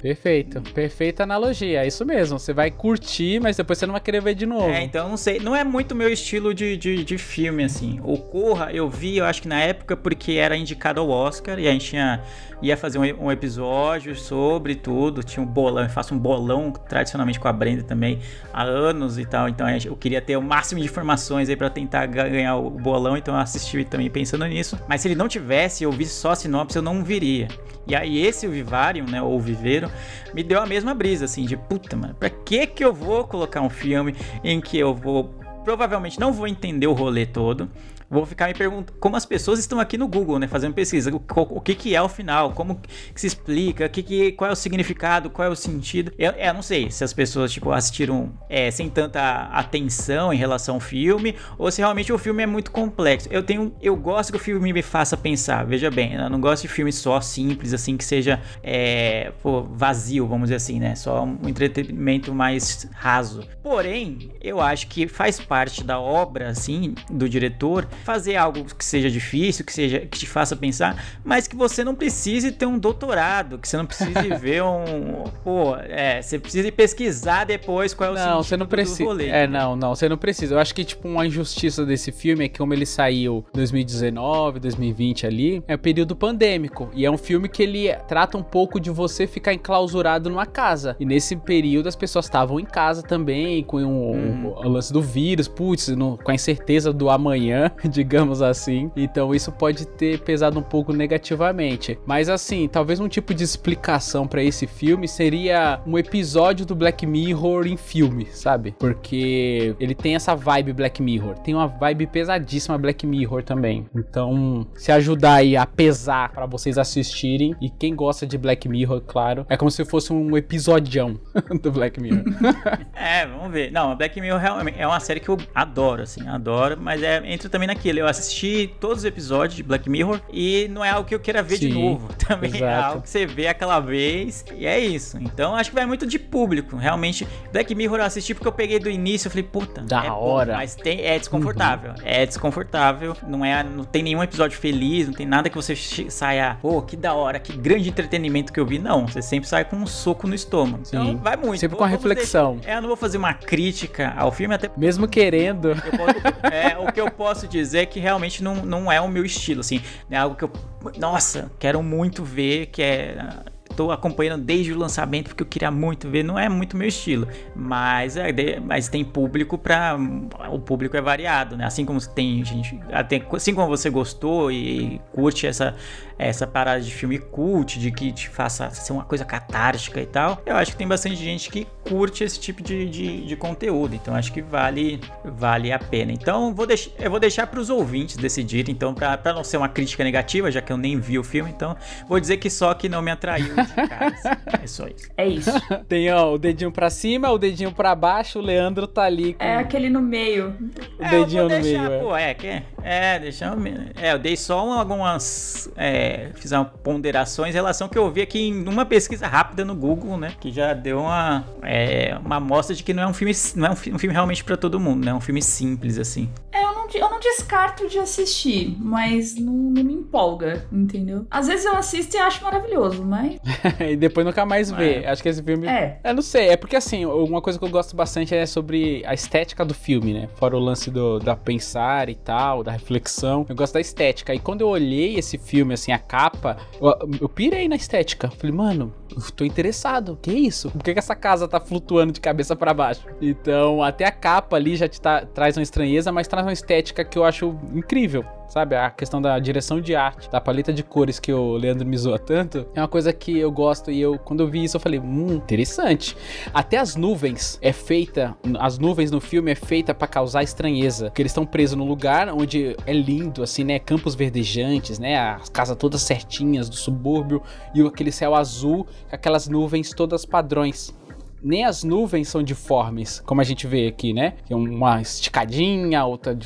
Perfeito. Perfeita analogia. É isso mesmo. Você vai curtir, mas depois você não vai querer ver de novo. É, então não sei. Não é muito meu estilo de, de, de filme, assim. O Corra eu vi, eu acho que na época, porque era indicado ao Oscar e a gente tinha, ia fazer um, um episódio sobre tudo. Tinha um bolão, eu faço um bolão tradicionalmente com a Brenda também há anos e tal. Então eu queria ter o máximo de informações aí pra tentar ga- ganhar o bolão. Então eu assisti também pensando nisso. Mas se ele não tivesse, eu vi só a sinopse, eu não viria. E aí esse Vivarium, né, ou Viveiro, me deu a mesma brisa, assim, de puta, mano, pra que que eu vou colocar um filme em que eu vou provavelmente não vou entender o rolê todo, vou ficar me perguntando como as pessoas estão aqui no Google, né, fazendo pesquisa, o, o que que é o final, como que se explica, que que, qual é o significado, qual é o sentido. Eu, eu não sei se as pessoas, tipo, assistiram é, sem tanta atenção em relação ao filme, ou se realmente o filme é muito complexo. Eu tenho, eu gosto que o filme me faça pensar, veja bem, eu não gosto de filme só simples, assim, que seja é, pô, vazio, vamos dizer assim, né, só um entretenimento mais raso. Porém, eu acho que faz parte da obra, assim, do diretor, fazer algo que seja difícil, que seja que te faça pensar, mas que você não precise ter um doutorado, que você não precise ver um, pô, é, você precisa pesquisar depois qual é o Não, você não precisa. É, não, não, você não precisa. Eu acho que tipo uma injustiça desse filme é que como ele saiu 2019, 2020 ali, é o período pandêmico e é um filme que ele trata um pouco de você ficar enclausurado numa casa. E nesse período as pessoas estavam em casa também com um, Uhum. o, o lance do vírus, putz, no- com a incerteza do amanhã, digamos assim. Então isso pode ter pesado um pouco negativamente. Mas assim, talvez um tipo de explicação pra esse filme seria um episódio do Black Mirror em filme, sabe? Porque ele tem essa vibe Black Mirror, tem uma vibe pesadíssima Black Mirror também. Então, se ajudar aí a pesar pra vocês assistirem e quem gosta de Black Mirror, claro, é como se fosse um episodião do Black Mirror. É, vamos ver. Não, Black Mirror é uma série que eu adoro, assim, adoro, mas é entra também naquilo. Eu assisti todos os episódios de Black Mirror e não é algo que eu queira ver de Sim, novo. Também é exato. algo que você vê aquela vez e é isso. Então acho que vai muito de público. Realmente, Black Mirror eu assisti porque eu peguei do início e falei, puta, Da é bom, hora. mas tem, é desconfortável. É desconfortável. Não é, não tem nenhum episódio feliz, não tem nada que você saia, pô, que da hora, que grande entretenimento que eu vi. Não, você sempre sai com um soco no estômago. Então Sim. vai muito. Sempre com a reflexão. deixar- É, eu não vou fazer uma crítica ao filme, até Mesmo querendo. posso- é, o que eu posso dizer é que realmente não, não é o meu estilo, assim. É algo que eu, nossa, quero muito ver, que é... Tô acompanhando desde o lançamento porque eu queria muito ver, não é muito meu estilo, mas é, mas tem público para o público é variado, né? Assim como tem gente, até, assim como você gostou e curte essa essa parada de filme cult, de que te faça ser uma coisa catártica e tal, eu acho que tem bastante gente que curte esse tipo de, de, de conteúdo. Então acho que vale, vale a pena. Então vou deix eu vou deixar para os ouvintes decidirem. Então, para não ser uma crítica negativa, já que eu nem vi o filme, então vou dizer que só que não me atraiu assim. É só isso. É isso. Tem ó, o dedinho pra cima, o dedinho pra baixo, o Leandro tá ali com É aquele no meio. o É, dedinho eu vou no deixar, meio. é. Pô, é, que, é, deixa eu, é, eu dei só um- algumas, é, fiz uma ponderações em relação ao que eu vi aqui em uma pesquisa rápida no Google, né, que já deu uma, é, uma amostra de que não é um filme, não é um, um filme realmente pra todo mundo, né, é um filme simples, assim. É, eu não, eu não descarto de assistir, mas não, não me empolga, entendeu? Às vezes eu assisto e acho maravilhoso, mas. e depois nunca mais vê. É. Acho que esse filme. É. Eu não sei, é porque assim, uma coisa que eu gosto bastante é sobre a estética do filme, né? Fora o lance do, da pensar e tal, da reflexão. Eu gosto da estética. E quando eu olhei esse filme, assim, a capa, eu, eu pirei na estética. Falei, mano, tô interessado. Que isso? Por que, que essa casa tá flutuando de cabeça pra baixo? Então, até a capa ali já te tá- traz uma estranheza, mas traz uma estética que eu acho incrível. Sabe, a questão da direção de arte, da paleta de cores que o Leandro me zoa tanto, é uma coisa que eu gosto e eu, quando eu vi isso, eu falei, hum, interessante. Até as nuvens é feita, as nuvens no filme é feita pra causar estranheza, porque eles estão presos num lugar onde é lindo, assim, né, campos verdejantes, né, as casas todas certinhas do subúrbio e aquele céu azul, aquelas nuvens todas padrões nem as nuvens são difformes, como a gente vê aqui, né? Que é uma esticadinha, outra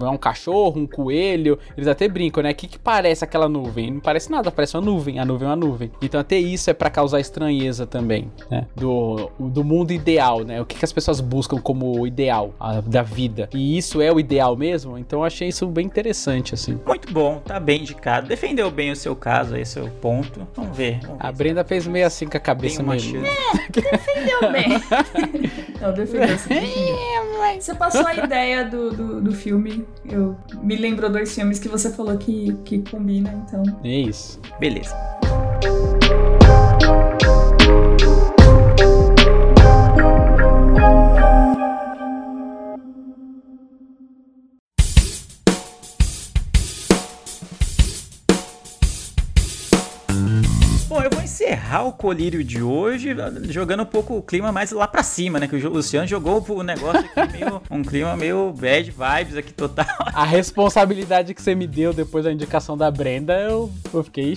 um cachorro, um coelho. Eles até brincam, né? O que, que parece aquela nuvem? Não parece nada, parece uma nuvem. A nuvem é uma nuvem. Então até isso é pra causar estranheza também, né? Do, do mundo ideal, né? O que, que as pessoas buscam como ideal a- da vida. E isso é o ideal mesmo? Então eu achei isso bem interessante, assim. Muito bom, tá bem indicado, defendeu bem o seu caso, esse é o ponto, vamos ver. Vamos ver A Brenda fez meio assim com a cabeça mesmo. chance. Defendeu bem. não, defendeu sim, defendeu. Você passou a ideia do, do, do filme. Eu me lembrou dois filmes que você falou que, que combina, então. É isso. Beleza. Encerrar o colírio de hoje jogando um pouco o clima mais lá pra cima, né? Que o Luciano jogou o negócio aqui meio. um clima meio bad vibes aqui total. A responsabilidade que você me deu depois da indicação da Brenda, eu, eu fiquei.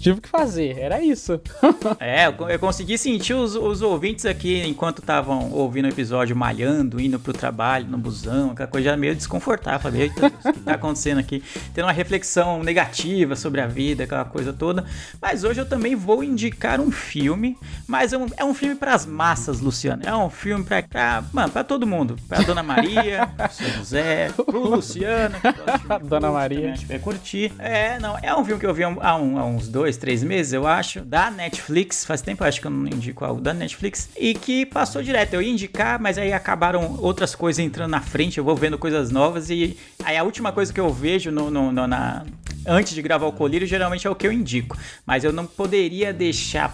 tive que fazer. Era isso. é, eu, eu consegui sentir os, os ouvintes aqui enquanto estavam ouvindo o episódio malhando, indo pro trabalho, no busão, aquela coisa meio desconfortável. Falei, eita, o que tá acontecendo aqui? Tendo uma reflexão negativa sobre a vida, aquela coisa toda. Mas hoje eu também vou indicar um filme, mas é um, é um filme para as massas, Luciano. É um filme pra, pra, mano, pra todo mundo. Pra Dona Maria, pro seu José, pro Luciano. Dona Maria. Vai curtir. É, não, é um filme que eu vi há, um, há, uns dois, três meses, eu acho, da Netflix. Faz tempo, eu acho que eu não indico algo da Netflix. E que passou direto. Eu ia indicar, mas aí acabaram outras coisas entrando na frente. Eu vou vendo coisas novas e aí a última coisa que eu vejo no, no, no na, antes de gravar o colírio, geralmente é o que eu indico. Mas eu não poderia deixar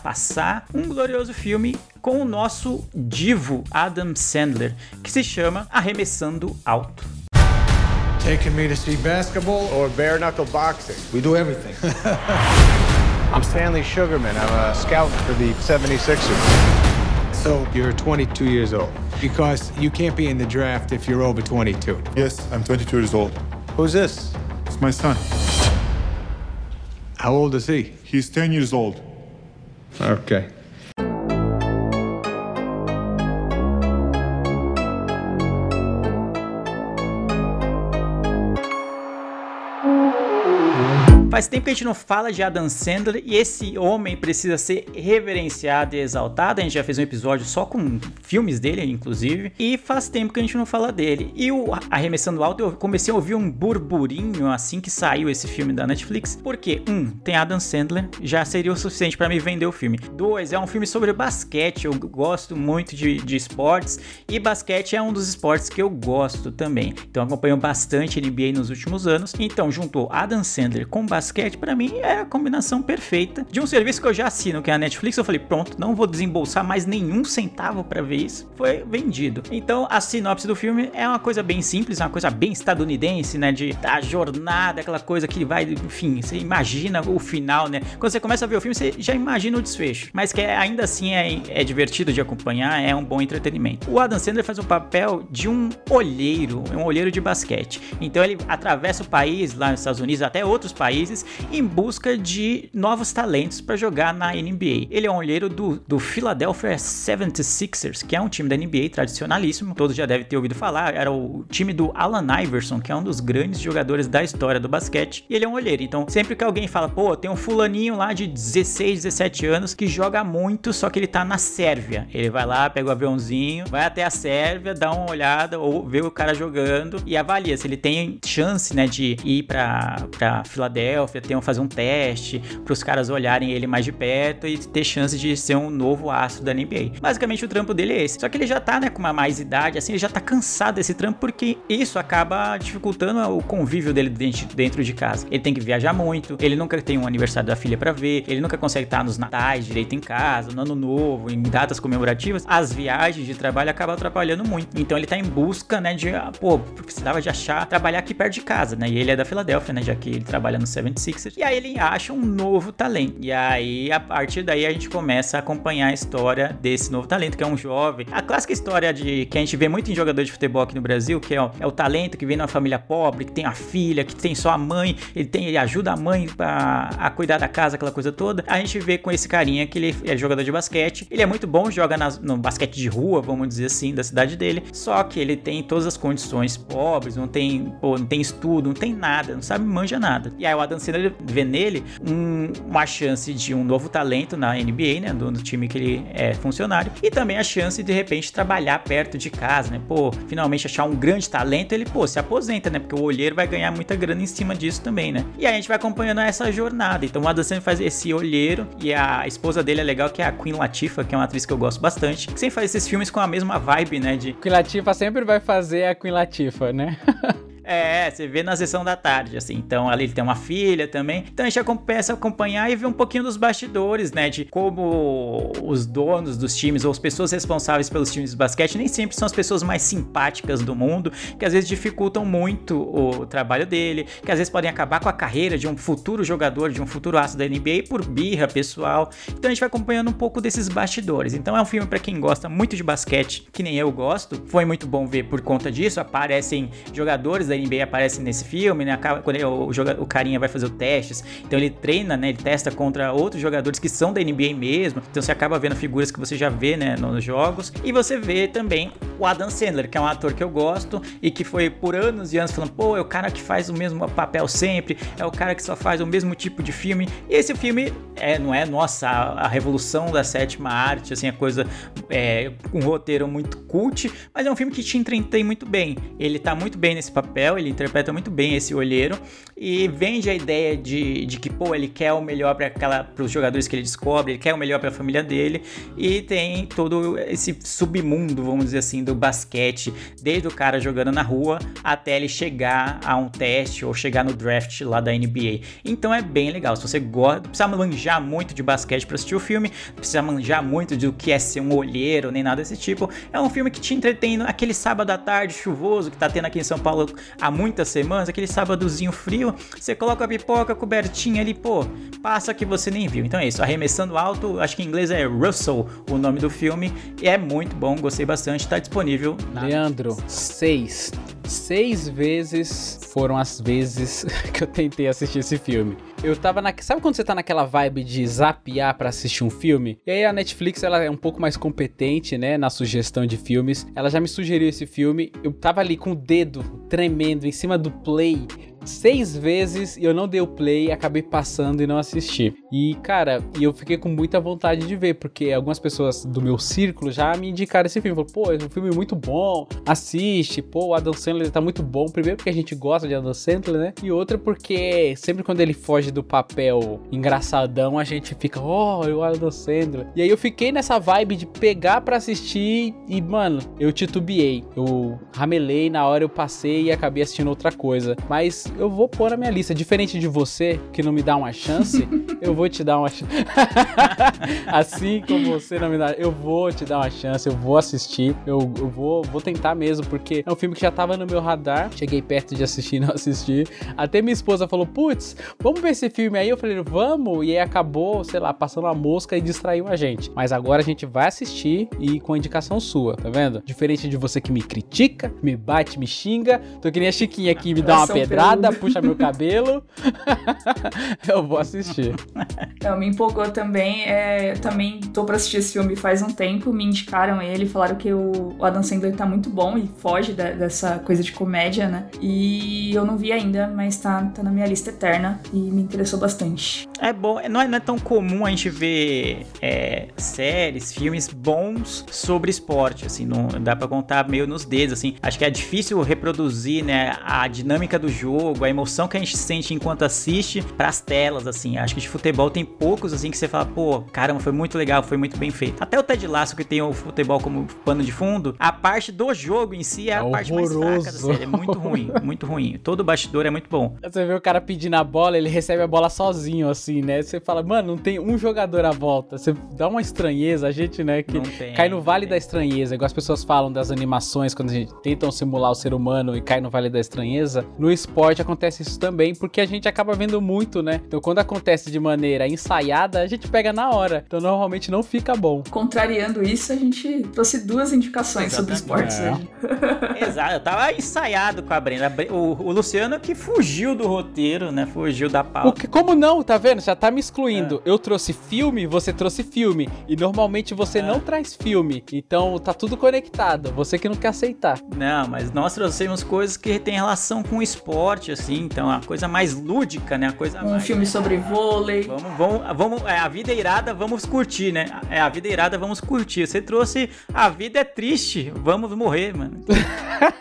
passar um glorioso filme com o nosso divo Adam Sandler, que se chama Arremessando Alto. Taking me to see basketball or bare knuckle boxing? We do everything. I'm Stanley Sugarman. I'm a scout for the 76ers. So you're 22 years old because you can't be in the draft if you're over 22. Yes, I'm 22 years old. Who's this? It's my son. How old is he? He's 10 years old. Okay. Faz tempo que a gente não fala de Adam Sandler e esse homem precisa ser reverenciado e exaltado. A gente já fez um episódio só com filmes dele, inclusive. E faz tempo que a gente não fala dele. E o Arremessando Alto, eu comecei a ouvir um burburinho assim que saiu esse filme da Netflix. Porque, um, tem Adam Sandler, já seria o suficiente para me vender o filme. Dois, é um filme sobre basquete. Eu gosto muito de, de esportes. E basquete é um dos esportes que eu gosto também. Então acompanho bastante NBA nos últimos anos. Então juntou Adam Sandler com basquete basquete, para mim é a combinação perfeita de um serviço que eu já assino, que é a Netflix. Eu falei, pronto, não vou desembolsar mais nenhum centavo para ver isso. Foi vendido. Então, a sinopse do filme é uma coisa bem simples, uma coisa bem estadunidense, né? De da jornada, aquela coisa que vai, enfim, você imagina o final, né? Quando você começa a ver o filme, você já imagina o desfecho. Mas que é, ainda assim é, é divertido de acompanhar, é um bom entretenimento. O Adam Sandler faz o papel de um olheiro, um olheiro de basquete. Então ele atravessa o país, lá nos Estados Unidos, até outros países em busca de novos talentos para jogar na NBA. Ele é um olheiro do, do Philadelphia 76ers, que é um time da NBA tradicionalíssimo, todos já devem ter ouvido falar, era o time do Allen Iverson, que é um dos grandes jogadores da história do basquete, e ele é um olheiro. Então, sempre que alguém fala, pô, tem um fulaninho lá de 16, 17 anos que joga muito, só que ele tá na Sérvia. Ele vai lá, pega o aviãozinho, vai até a Sérvia, dá uma olhada ou vê o cara jogando e avalia se ele tem chance, né, de ir para para Filadélfia tenham fazer um teste para os caras olharem ele mais de perto e ter chance de ser um novo astro da NBA. Basicamente o trampo dele é esse. Só que ele já tá, né, com uma mais idade, assim, ele já tá cansado desse trampo porque isso acaba dificultando o convívio dele dentro de casa. Ele tem que viajar muito, ele nunca tem um aniversário da filha para ver, ele nunca consegue estar nos natais direito em casa, no ano novo, em datas comemorativas. As viagens de trabalho acabam atrapalhando muito. Então ele tá em busca, né, de, ah, pô, precisava de achar trabalhar aqui perto de casa, né? E ele é da Filadélfia, né, já que ele trabalha no 76ers. E aí ele acha um novo talento. E aí, a partir daí, a gente começa a acompanhar a história desse novo talento, que é um jovem. A clássica história de que a gente vê muito em jogador de futebol aqui no Brasil, que é o, é o talento que vem numa família pobre, que tem a filha, que tem só a mãe, ele tem ele ajuda a mãe a, a cuidar da casa, aquela coisa toda. A gente vê com esse carinha que ele é jogador de basquete. Ele é muito bom, joga nas, no basquete de rua, vamos dizer assim, da cidade dele. Só que ele tem todas as condições pobres, não tem, pô, não tem estudo, não tem nada, não sabe manja nada. E aí o Adam Sandler vê nele um, uma chance de um novo talento na NBA, né? Do, do, time que ele é funcionário. E também a chance de, de repente, trabalhar perto de casa, né? Pô, finalmente achar um grande talento, ele, pô, se aposenta, né? Porque o olheiro vai ganhar muita grana em cima disso também, né? E aí a gente vai acompanhando essa jornada. Então o Adam Sandler faz esse olheiro e a esposa dele é legal, que é a Queen Latifah, que é uma atriz que eu gosto bastante. Que sempre faz esses filmes com a mesma vibe, né? De... Queen Latifah sempre vai fazer a Queen Latifah, né? É, você vê na sessão da tarde, assim. Então ali ele tem uma filha também. Então a gente começa a acompanhar e ver um pouquinho dos bastidores, né? De como os donos dos times ou as pessoas responsáveis pelos times de basquete nem sempre são as pessoas mais simpáticas do mundo, que às vezes dificultam muito o trabalho dele, que às vezes podem acabar com a carreira de um futuro jogador, de um futuro aço da NBA por birra pessoal. Então a gente vai acompanhando um pouco desses bastidores. Então é um filme para quem gosta muito de basquete, que nem eu gosto. Foi muito bom ver por conta disso. Aparecem jogadores da NBA aparecem nesse filme, né? Quando o, o, o carinha vai fazer os testes, então ele treina, né? Ele testa contra outros jogadores que são da NBA mesmo. Então você acaba vendo figuras que você já vê, né, nos jogos. E você vê também o Adam Sandler, que é um ator que eu gosto e que foi por anos e anos falando, pô, é o cara que faz o mesmo papel sempre, é o cara que só faz o mesmo tipo de filme. E esse filme é, não é, nossa, a, a revolução da sétima arte, assim, a coisa é um roteiro muito cult, mas é um filme que te entretém muito bem. Ele tá muito bem nesse papel, ele interpreta muito bem esse olheiro e vende a ideia de, de que, pô, ele quer o melhor para os jogadores que ele descobre, ele quer o melhor para a família dele e tem todo esse submundo, vamos dizer assim, do basquete, desde o cara jogando na rua até ele chegar a um teste ou chegar no draft lá da NBA. Então é bem legal. Se você gosta, precisa manjar muito de basquete para assistir o filme, precisa manjar muito do que é ser um olheiro, nem nada desse tipo. É um filme que te entretém aquele sábado à tarde chuvoso que tá tendo aqui em São Paulo há muitas semanas, aquele sábadozinho frio, você coloca a pipoca cobertinha ali, pô, passa que você nem viu. Então é isso, arremessando alto, acho que em inglês é Russell o nome do filme, é muito bom, gostei bastante, tá disponível. Na Leandro, seis. Seis vezes foram as vezes que eu tentei assistir esse filme. Eu tava na. Sabe quando você tá naquela vibe de zapear para assistir um filme? E aí a Netflix ela é um pouco mais competente, né, na sugestão de filmes. Ela já me sugeriu esse filme. Eu tava ali com o dedo tremendo em cima do play seis vezes e eu não dei o play, acabei passando e não assisti. E, cara, eu fiquei com muita vontade de ver, porque algumas pessoas do meu círculo já me indicaram esse filme. Falaram, pô, é um filme muito bom, assiste, pô, o Adam Sandler tá muito bom. Primeiro porque a gente gosta de Adam Sandler, né? E outra porque sempre quando ele foge do papel engraçadão, a gente fica, oh, o Adam Sandler. E aí eu fiquei nessa vibe de pegar para assistir e, mano, eu titubeei. Eu ramelei, na hora eu passei e acabei assistindo outra coisa. Mas eu vou pôr na minha lista. Diferente de você, que não me dá uma chance, eu vou te dar uma chance. assim como você não me dá, eu vou te dar uma chance, eu vou assistir, eu, eu, vou, vou tentar mesmo, porque é um filme que já tava no meu radar. Cheguei perto de assistir e não assisti. Até minha esposa falou: putz, vamos ver esse filme aí. Eu falei: vamos, e aí acabou, sei lá, passando a mosca e distraiu a gente. Mas agora a gente vai assistir e com indicação sua, tá vendo? Diferente de você que me critica, me bate, me xinga. Tô que nem a Chiquinha aqui, me dá uma pedrada puxa meu cabelo, eu vou assistir. Não, me empolgou também. É, eu também tô pra assistir esse filme faz um tempo, me indicaram ele, falaram que o, Adam Sandler tá muito bom e foge da, dessa coisa de comédia, né? E eu não vi ainda, mas tá, tá na minha lista eterna e me interessou bastante. É bom, não é, não é tão comum a gente ver é, séries, filmes bons sobre esporte, assim, não dá pra contar meio nos dedos, assim. Acho que é difícil reproduzir, né, a dinâmica do jogo, a emoção que a gente sente enquanto assiste pras telas, assim. Acho que de futebol tem poucos, assim, que você fala, pô, caramba, foi muito legal, foi muito bem feito. Até o Ted Lasso, que tem o futebol como pano de fundo, a parte do jogo em si é a é parte mais fraca da série. É muito ruim, muito ruim. Todo bastidor é muito bom. Você vê o cara pedindo a bola, ele recebe a bola sozinho, assim, né? Você fala, mano, não tem um jogador à volta. Você dá uma estranheza, a gente, né, que tem, cai no vale da estranheza, igual as pessoas falam das animações, quando a gente tentam simular o ser humano e cai no vale da estranheza. No esporte acontece isso também, porque a gente acaba vendo muito, né? Então quando acontece de maneira ensaiada, a gente pega na hora. Então normalmente não fica bom. Contrariando isso, a gente trouxe duas indicações Exatamente. sobre esportes. É. Exato, eu tava ensaiado com a Brenda. O, o, Luciano que fugiu do roteiro, né? Fugiu da pauta. Que, como não? Tá vendo? Já tá me excluindo. É. Eu trouxe filme, você trouxe filme. E normalmente você é. não traz filme. Então tá tudo conectado. Você que não quer aceitar. Não, mas nós trouxemos coisas que têm relação com o esporte, assim, então a coisa mais lúdica, né? A coisa Um mais... filme sobre vôlei. Vamos, vamos, vamos, é, a vida é irada, vamos curtir, né? É, a vida é irada, vamos curtir. Você trouxe a vida é triste, vamos morrer, mano.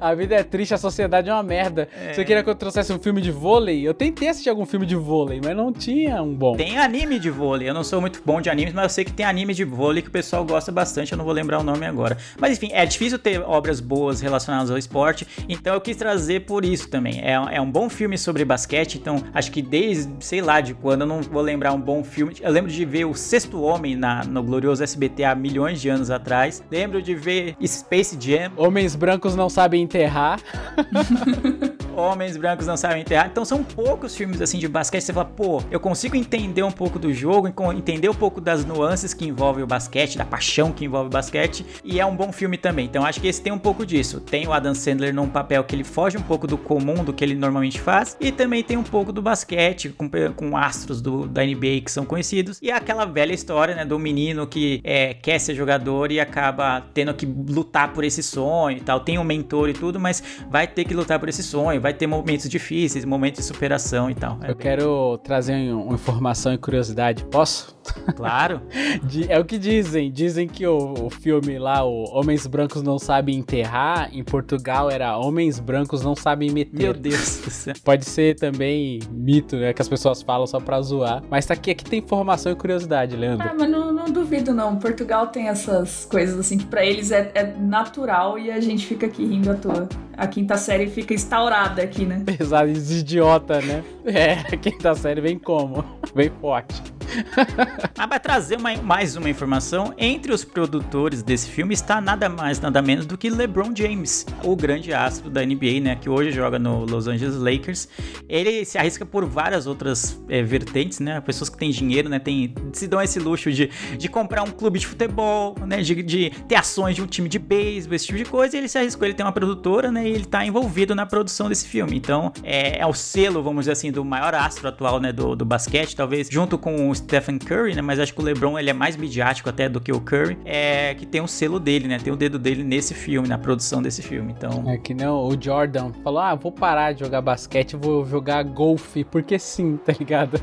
A vida é triste, a sociedade é uma merda. Você queria que eu trouxesse um filme de vôlei? Eu tentei assistir algum filme de vôlei, mas não tinha um bom. Tem anime de vôlei. Eu não sou muito bom de animes, mas eu sei que tem anime de vôlei que o pessoal gosta bastante. Eu não vou lembrar o nome agora. Mas enfim, é difícil ter obras boas relacionadas ao esporte. Então eu quis trazer por isso também. É, é um bom filme sobre basquete. Então acho que desde, sei lá, de quando eu não vou lembrar um bom filme. Eu lembro de ver o Sexto Homem na, no glorioso SBT há milhões de anos atrás. Lembro de ver Space Jam. Homens brancos não sabem enterrar. Homens brancos não sabem enterrar. Então são poucos filmes assim de basquete. Você fala, pô, eu consigo entender um pouco do jogo, entender um pouco das nuances que envolvem o basquete, da paixão que envolve o basquete. E é um bom filme também. Então acho que esse tem um pouco disso. Tem o Adam Sandler num papel que ele foge um pouco do comum, do que ele normalmente faz. E também tem um pouco do basquete, com, com astros do, da NBA que são conhecidos. E é aquela velha história, né, do menino que é, quer ser jogador e acaba tendo que lutar por esse sonho e tal. Tem um mentor e tudo, mas vai ter que lutar por esse sonho vai ter momentos difíceis, momentos de superação e tal. É Eu bem... quero trazer uma informação e curiosidade, posso? Claro. é o que dizem. Dizem que o, o, filme lá, o Homens Brancos Não Sabem Enterrar, em Portugal era Homens Brancos Não Sabem Meter. Meu Deus do céu. Pode ser também mito, né? Que as pessoas falam só pra zoar. Mas tá aqui, aqui tem informação e curiosidade, Leandro. Ah, mas não, não duvido, não. Portugal tem essas coisas assim que pra eles é, é natural e a gente fica aqui rindo à toa. A quinta série fica instaurada aqui, né? Pesado, idiota, né? É, a quinta série vem como? Vem forte. Mas para trazer uma, mais uma informação, entre os produtores desse filme está nada mais, nada menos do que LeBron James, o grande astro da NBA, né, que hoje joga no Los Angeles Lakers. Ele se arrisca por várias outras é, vertentes, né, pessoas que têm dinheiro, né, tem, se dão esse luxo de, de comprar um clube de futebol, né, de, de ter ações de um time de beisebol, esse tipo de coisa, e ele se arriscou, ele tem uma produtora, né, e ele está envolvido na produção desse filme. Então, é, é, o selo, vamos dizer assim, do maior astro atual, né, do, do basquete, talvez junto com o Stephen Curry, né? Mas acho que o LeBron ele é mais midiático até do que o Curry, é que tem um selo dele, né? Tem o dedo dele nesse filme, na produção desse filme. Então, é que não o Jordan falou: "Ah, vou parar de jogar basquete, vou jogar golfe, porque sim", tá ligado?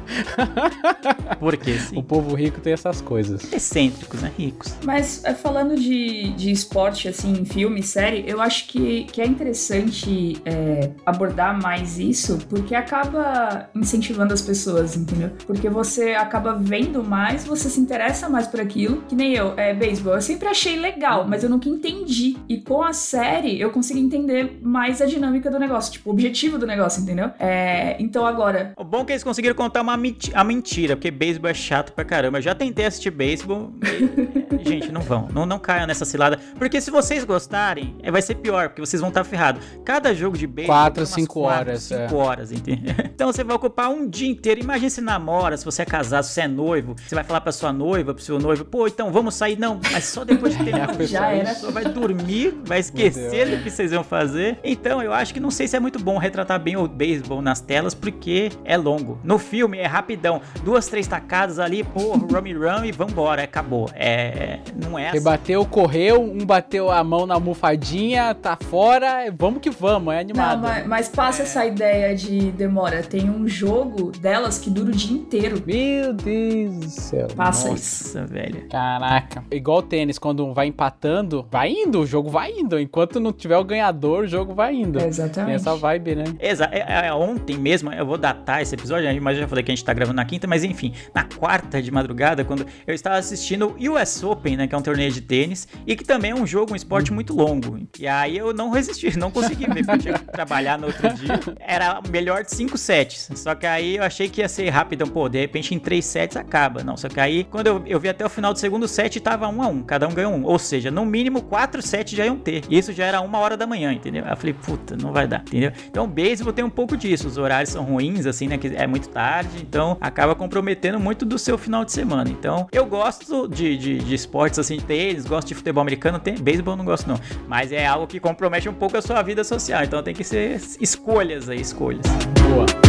porque sim. O povo rico tem essas coisas. Excêntricos, né? Ricos. Mas é, falando de, de esporte, assim, filme, série, eu acho que, que é interessante é, abordar mais isso, porque acaba incentivando as pessoas, entendeu? Porque você acaba vendo mais, você se interessa mais por aquilo. Que nem eu, é beisebol. Eu sempre achei legal, mas eu nunca entendi. E com a série, eu consigo entender mais a dinâmica do negócio, tipo, o objetivo do negócio, entendeu? É, então agora. O bom é que eles conseguiram contar uma a mentira, porque beisebol é chato pra caramba. Eu já tentei assistir beisebol. E... Gente, não vão. Não, não caiam nessa cilada. Porque se vocês gostarem, é, vai ser pior, porque vocês vão estar ferrados. Cada jogo de beisebol. 4, 5 horas. 5 é. horas, entendeu? Então você vai ocupar um dia inteiro. Imagina se namora, se você é casado, se você é noivo. Você vai falar pra sua noiva, pro seu noivo, pô, então vamos sair. Não, mas só depois de terminar. Já era. A pessoa vai dormir, vai esquecer do que vocês vão fazer. Então eu acho que não sei se é muito bom retratar bem o beisebol nas telas, porque é longo. No filme é rapidão. Duas, três tacadas ali, pô, rumi rumi, vambora, acabou. É. Não é assim. Você bateu, correu, um bateu a mão na almofadinha, tá fora, vamos que vamos, é animado. Não, mas, mas passa é. essa ideia de demora. Tem um jogo delas que dura o dia inteiro. Meu Deus do céu. Passa Nossa, isso. velho. Caraca. Igual o tênis, quando vai empatando, vai indo, o jogo vai indo. Enquanto não tiver o ganhador, o jogo vai indo. É exatamente. Tem essa vibe, né? Exa é, é, ontem mesmo, eu vou datar esse episódio, mas já falei que a gente tá gravando na quinta, mas enfim, na quarta de madrugada, quando eu estava assistindo o US Open, né, que é um torneio de tênis, e que também é um jogo, um esporte uhum. muito longo. E aí eu não resisti, não consegui ver, porque eu tinha que trabalhar no outro dia. Era melhor de 5 sets. Só que aí eu achei que ia ser rápido, pô, de repente em 3 sets acaba. Não, só que aí, quando eu, eu vi até o final do segundo set, tava 1 um a 1 um, cada um ganhou um. Ou seja, no mínimo 4 sets já iam ter. E isso já era uma hora da manhã, entendeu? Aí eu falei, puta, não vai dar, entendeu? Então, beisebol tem um pouco disso. Os horários são ruins, assim, né? Que é muito tarde, então acaba comprometendo muito do seu final de semana. Então, eu gosto de, de, de esportes assim, de tênis, gosto de futebol americano, tem, beisebol não gosto não. Mas é algo que compromete um pouco a sua vida social. Então tem que ser escolhas aí, escolhas. Boa.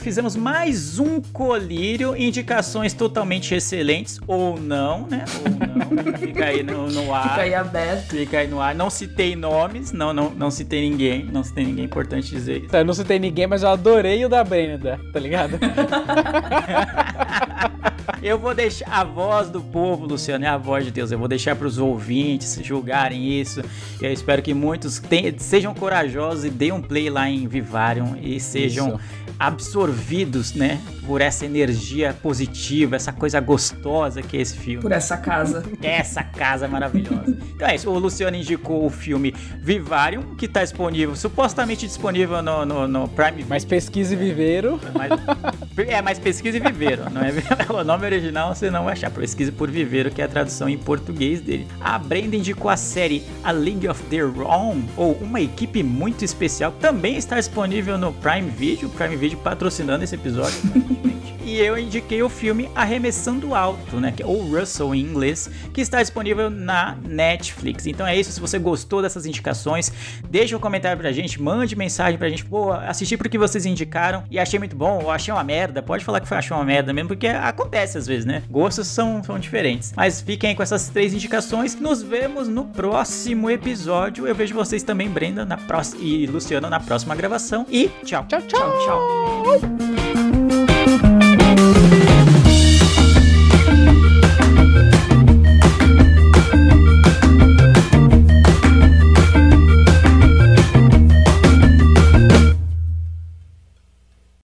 Fizemos mais um colírio, indicações totalmente excelentes, ou não, né? Ou não, fica aí no, no ar. Fica aí aberto. Fica aí no ar. Não citei nomes, não, não, não citei ninguém, não citei ninguém, importante dizer isso. Eu não citei ninguém, mas eu adorei o da Brenda, tá ligado? Eu vou deixar a voz do povo, Luciano, é a voz de Deus. Eu vou deixar para os ouvintes julgarem isso. Eu espero que muitos tenham, sejam corajosos e deem um play lá em Vivarium e sejam Isso. absorvidos, né, por essa energia positiva, essa coisa gostosa que é esse filme. Por essa casa. Essa casa maravilhosa. Então é isso. O Luciano indicou o filme Vivarium, que tá disponível, supostamente disponível no, no, no Prime Mas pesquise viveiro. mas, é, mas pesquise Viveiro, não é? O nome original você não vai achar. Pesquise por Viveiro, que é a tradução em português dele. A Brenda indicou a série A League of Their Own, ou Uma Equipe Muito Especial, também está disponível no Prime Video. Prime Video patrocinando esse episódio. E eu indiquei o filme Arremessando Alto, né? que é- Ou Russell em inglês, que está disponível na Netflix. Então é isso. Se você gostou dessas indicações, deixa um comentário pra gente, mande mensagem pra gente. Pô, assisti porque vocês indicaram e achei muito bom, ou achei uma merda. Pode falar que foi achou uma merda mesmo, porque acontece às vezes, né? Gostos são, são diferentes. Mas fiquem aí com essas três indicações. Nos vemos no próximo episódio. Eu vejo vocês também, Brenda, na próxima e Luciano na próxima gravação. E tchau. Tchau, tchau. tchau. tchau.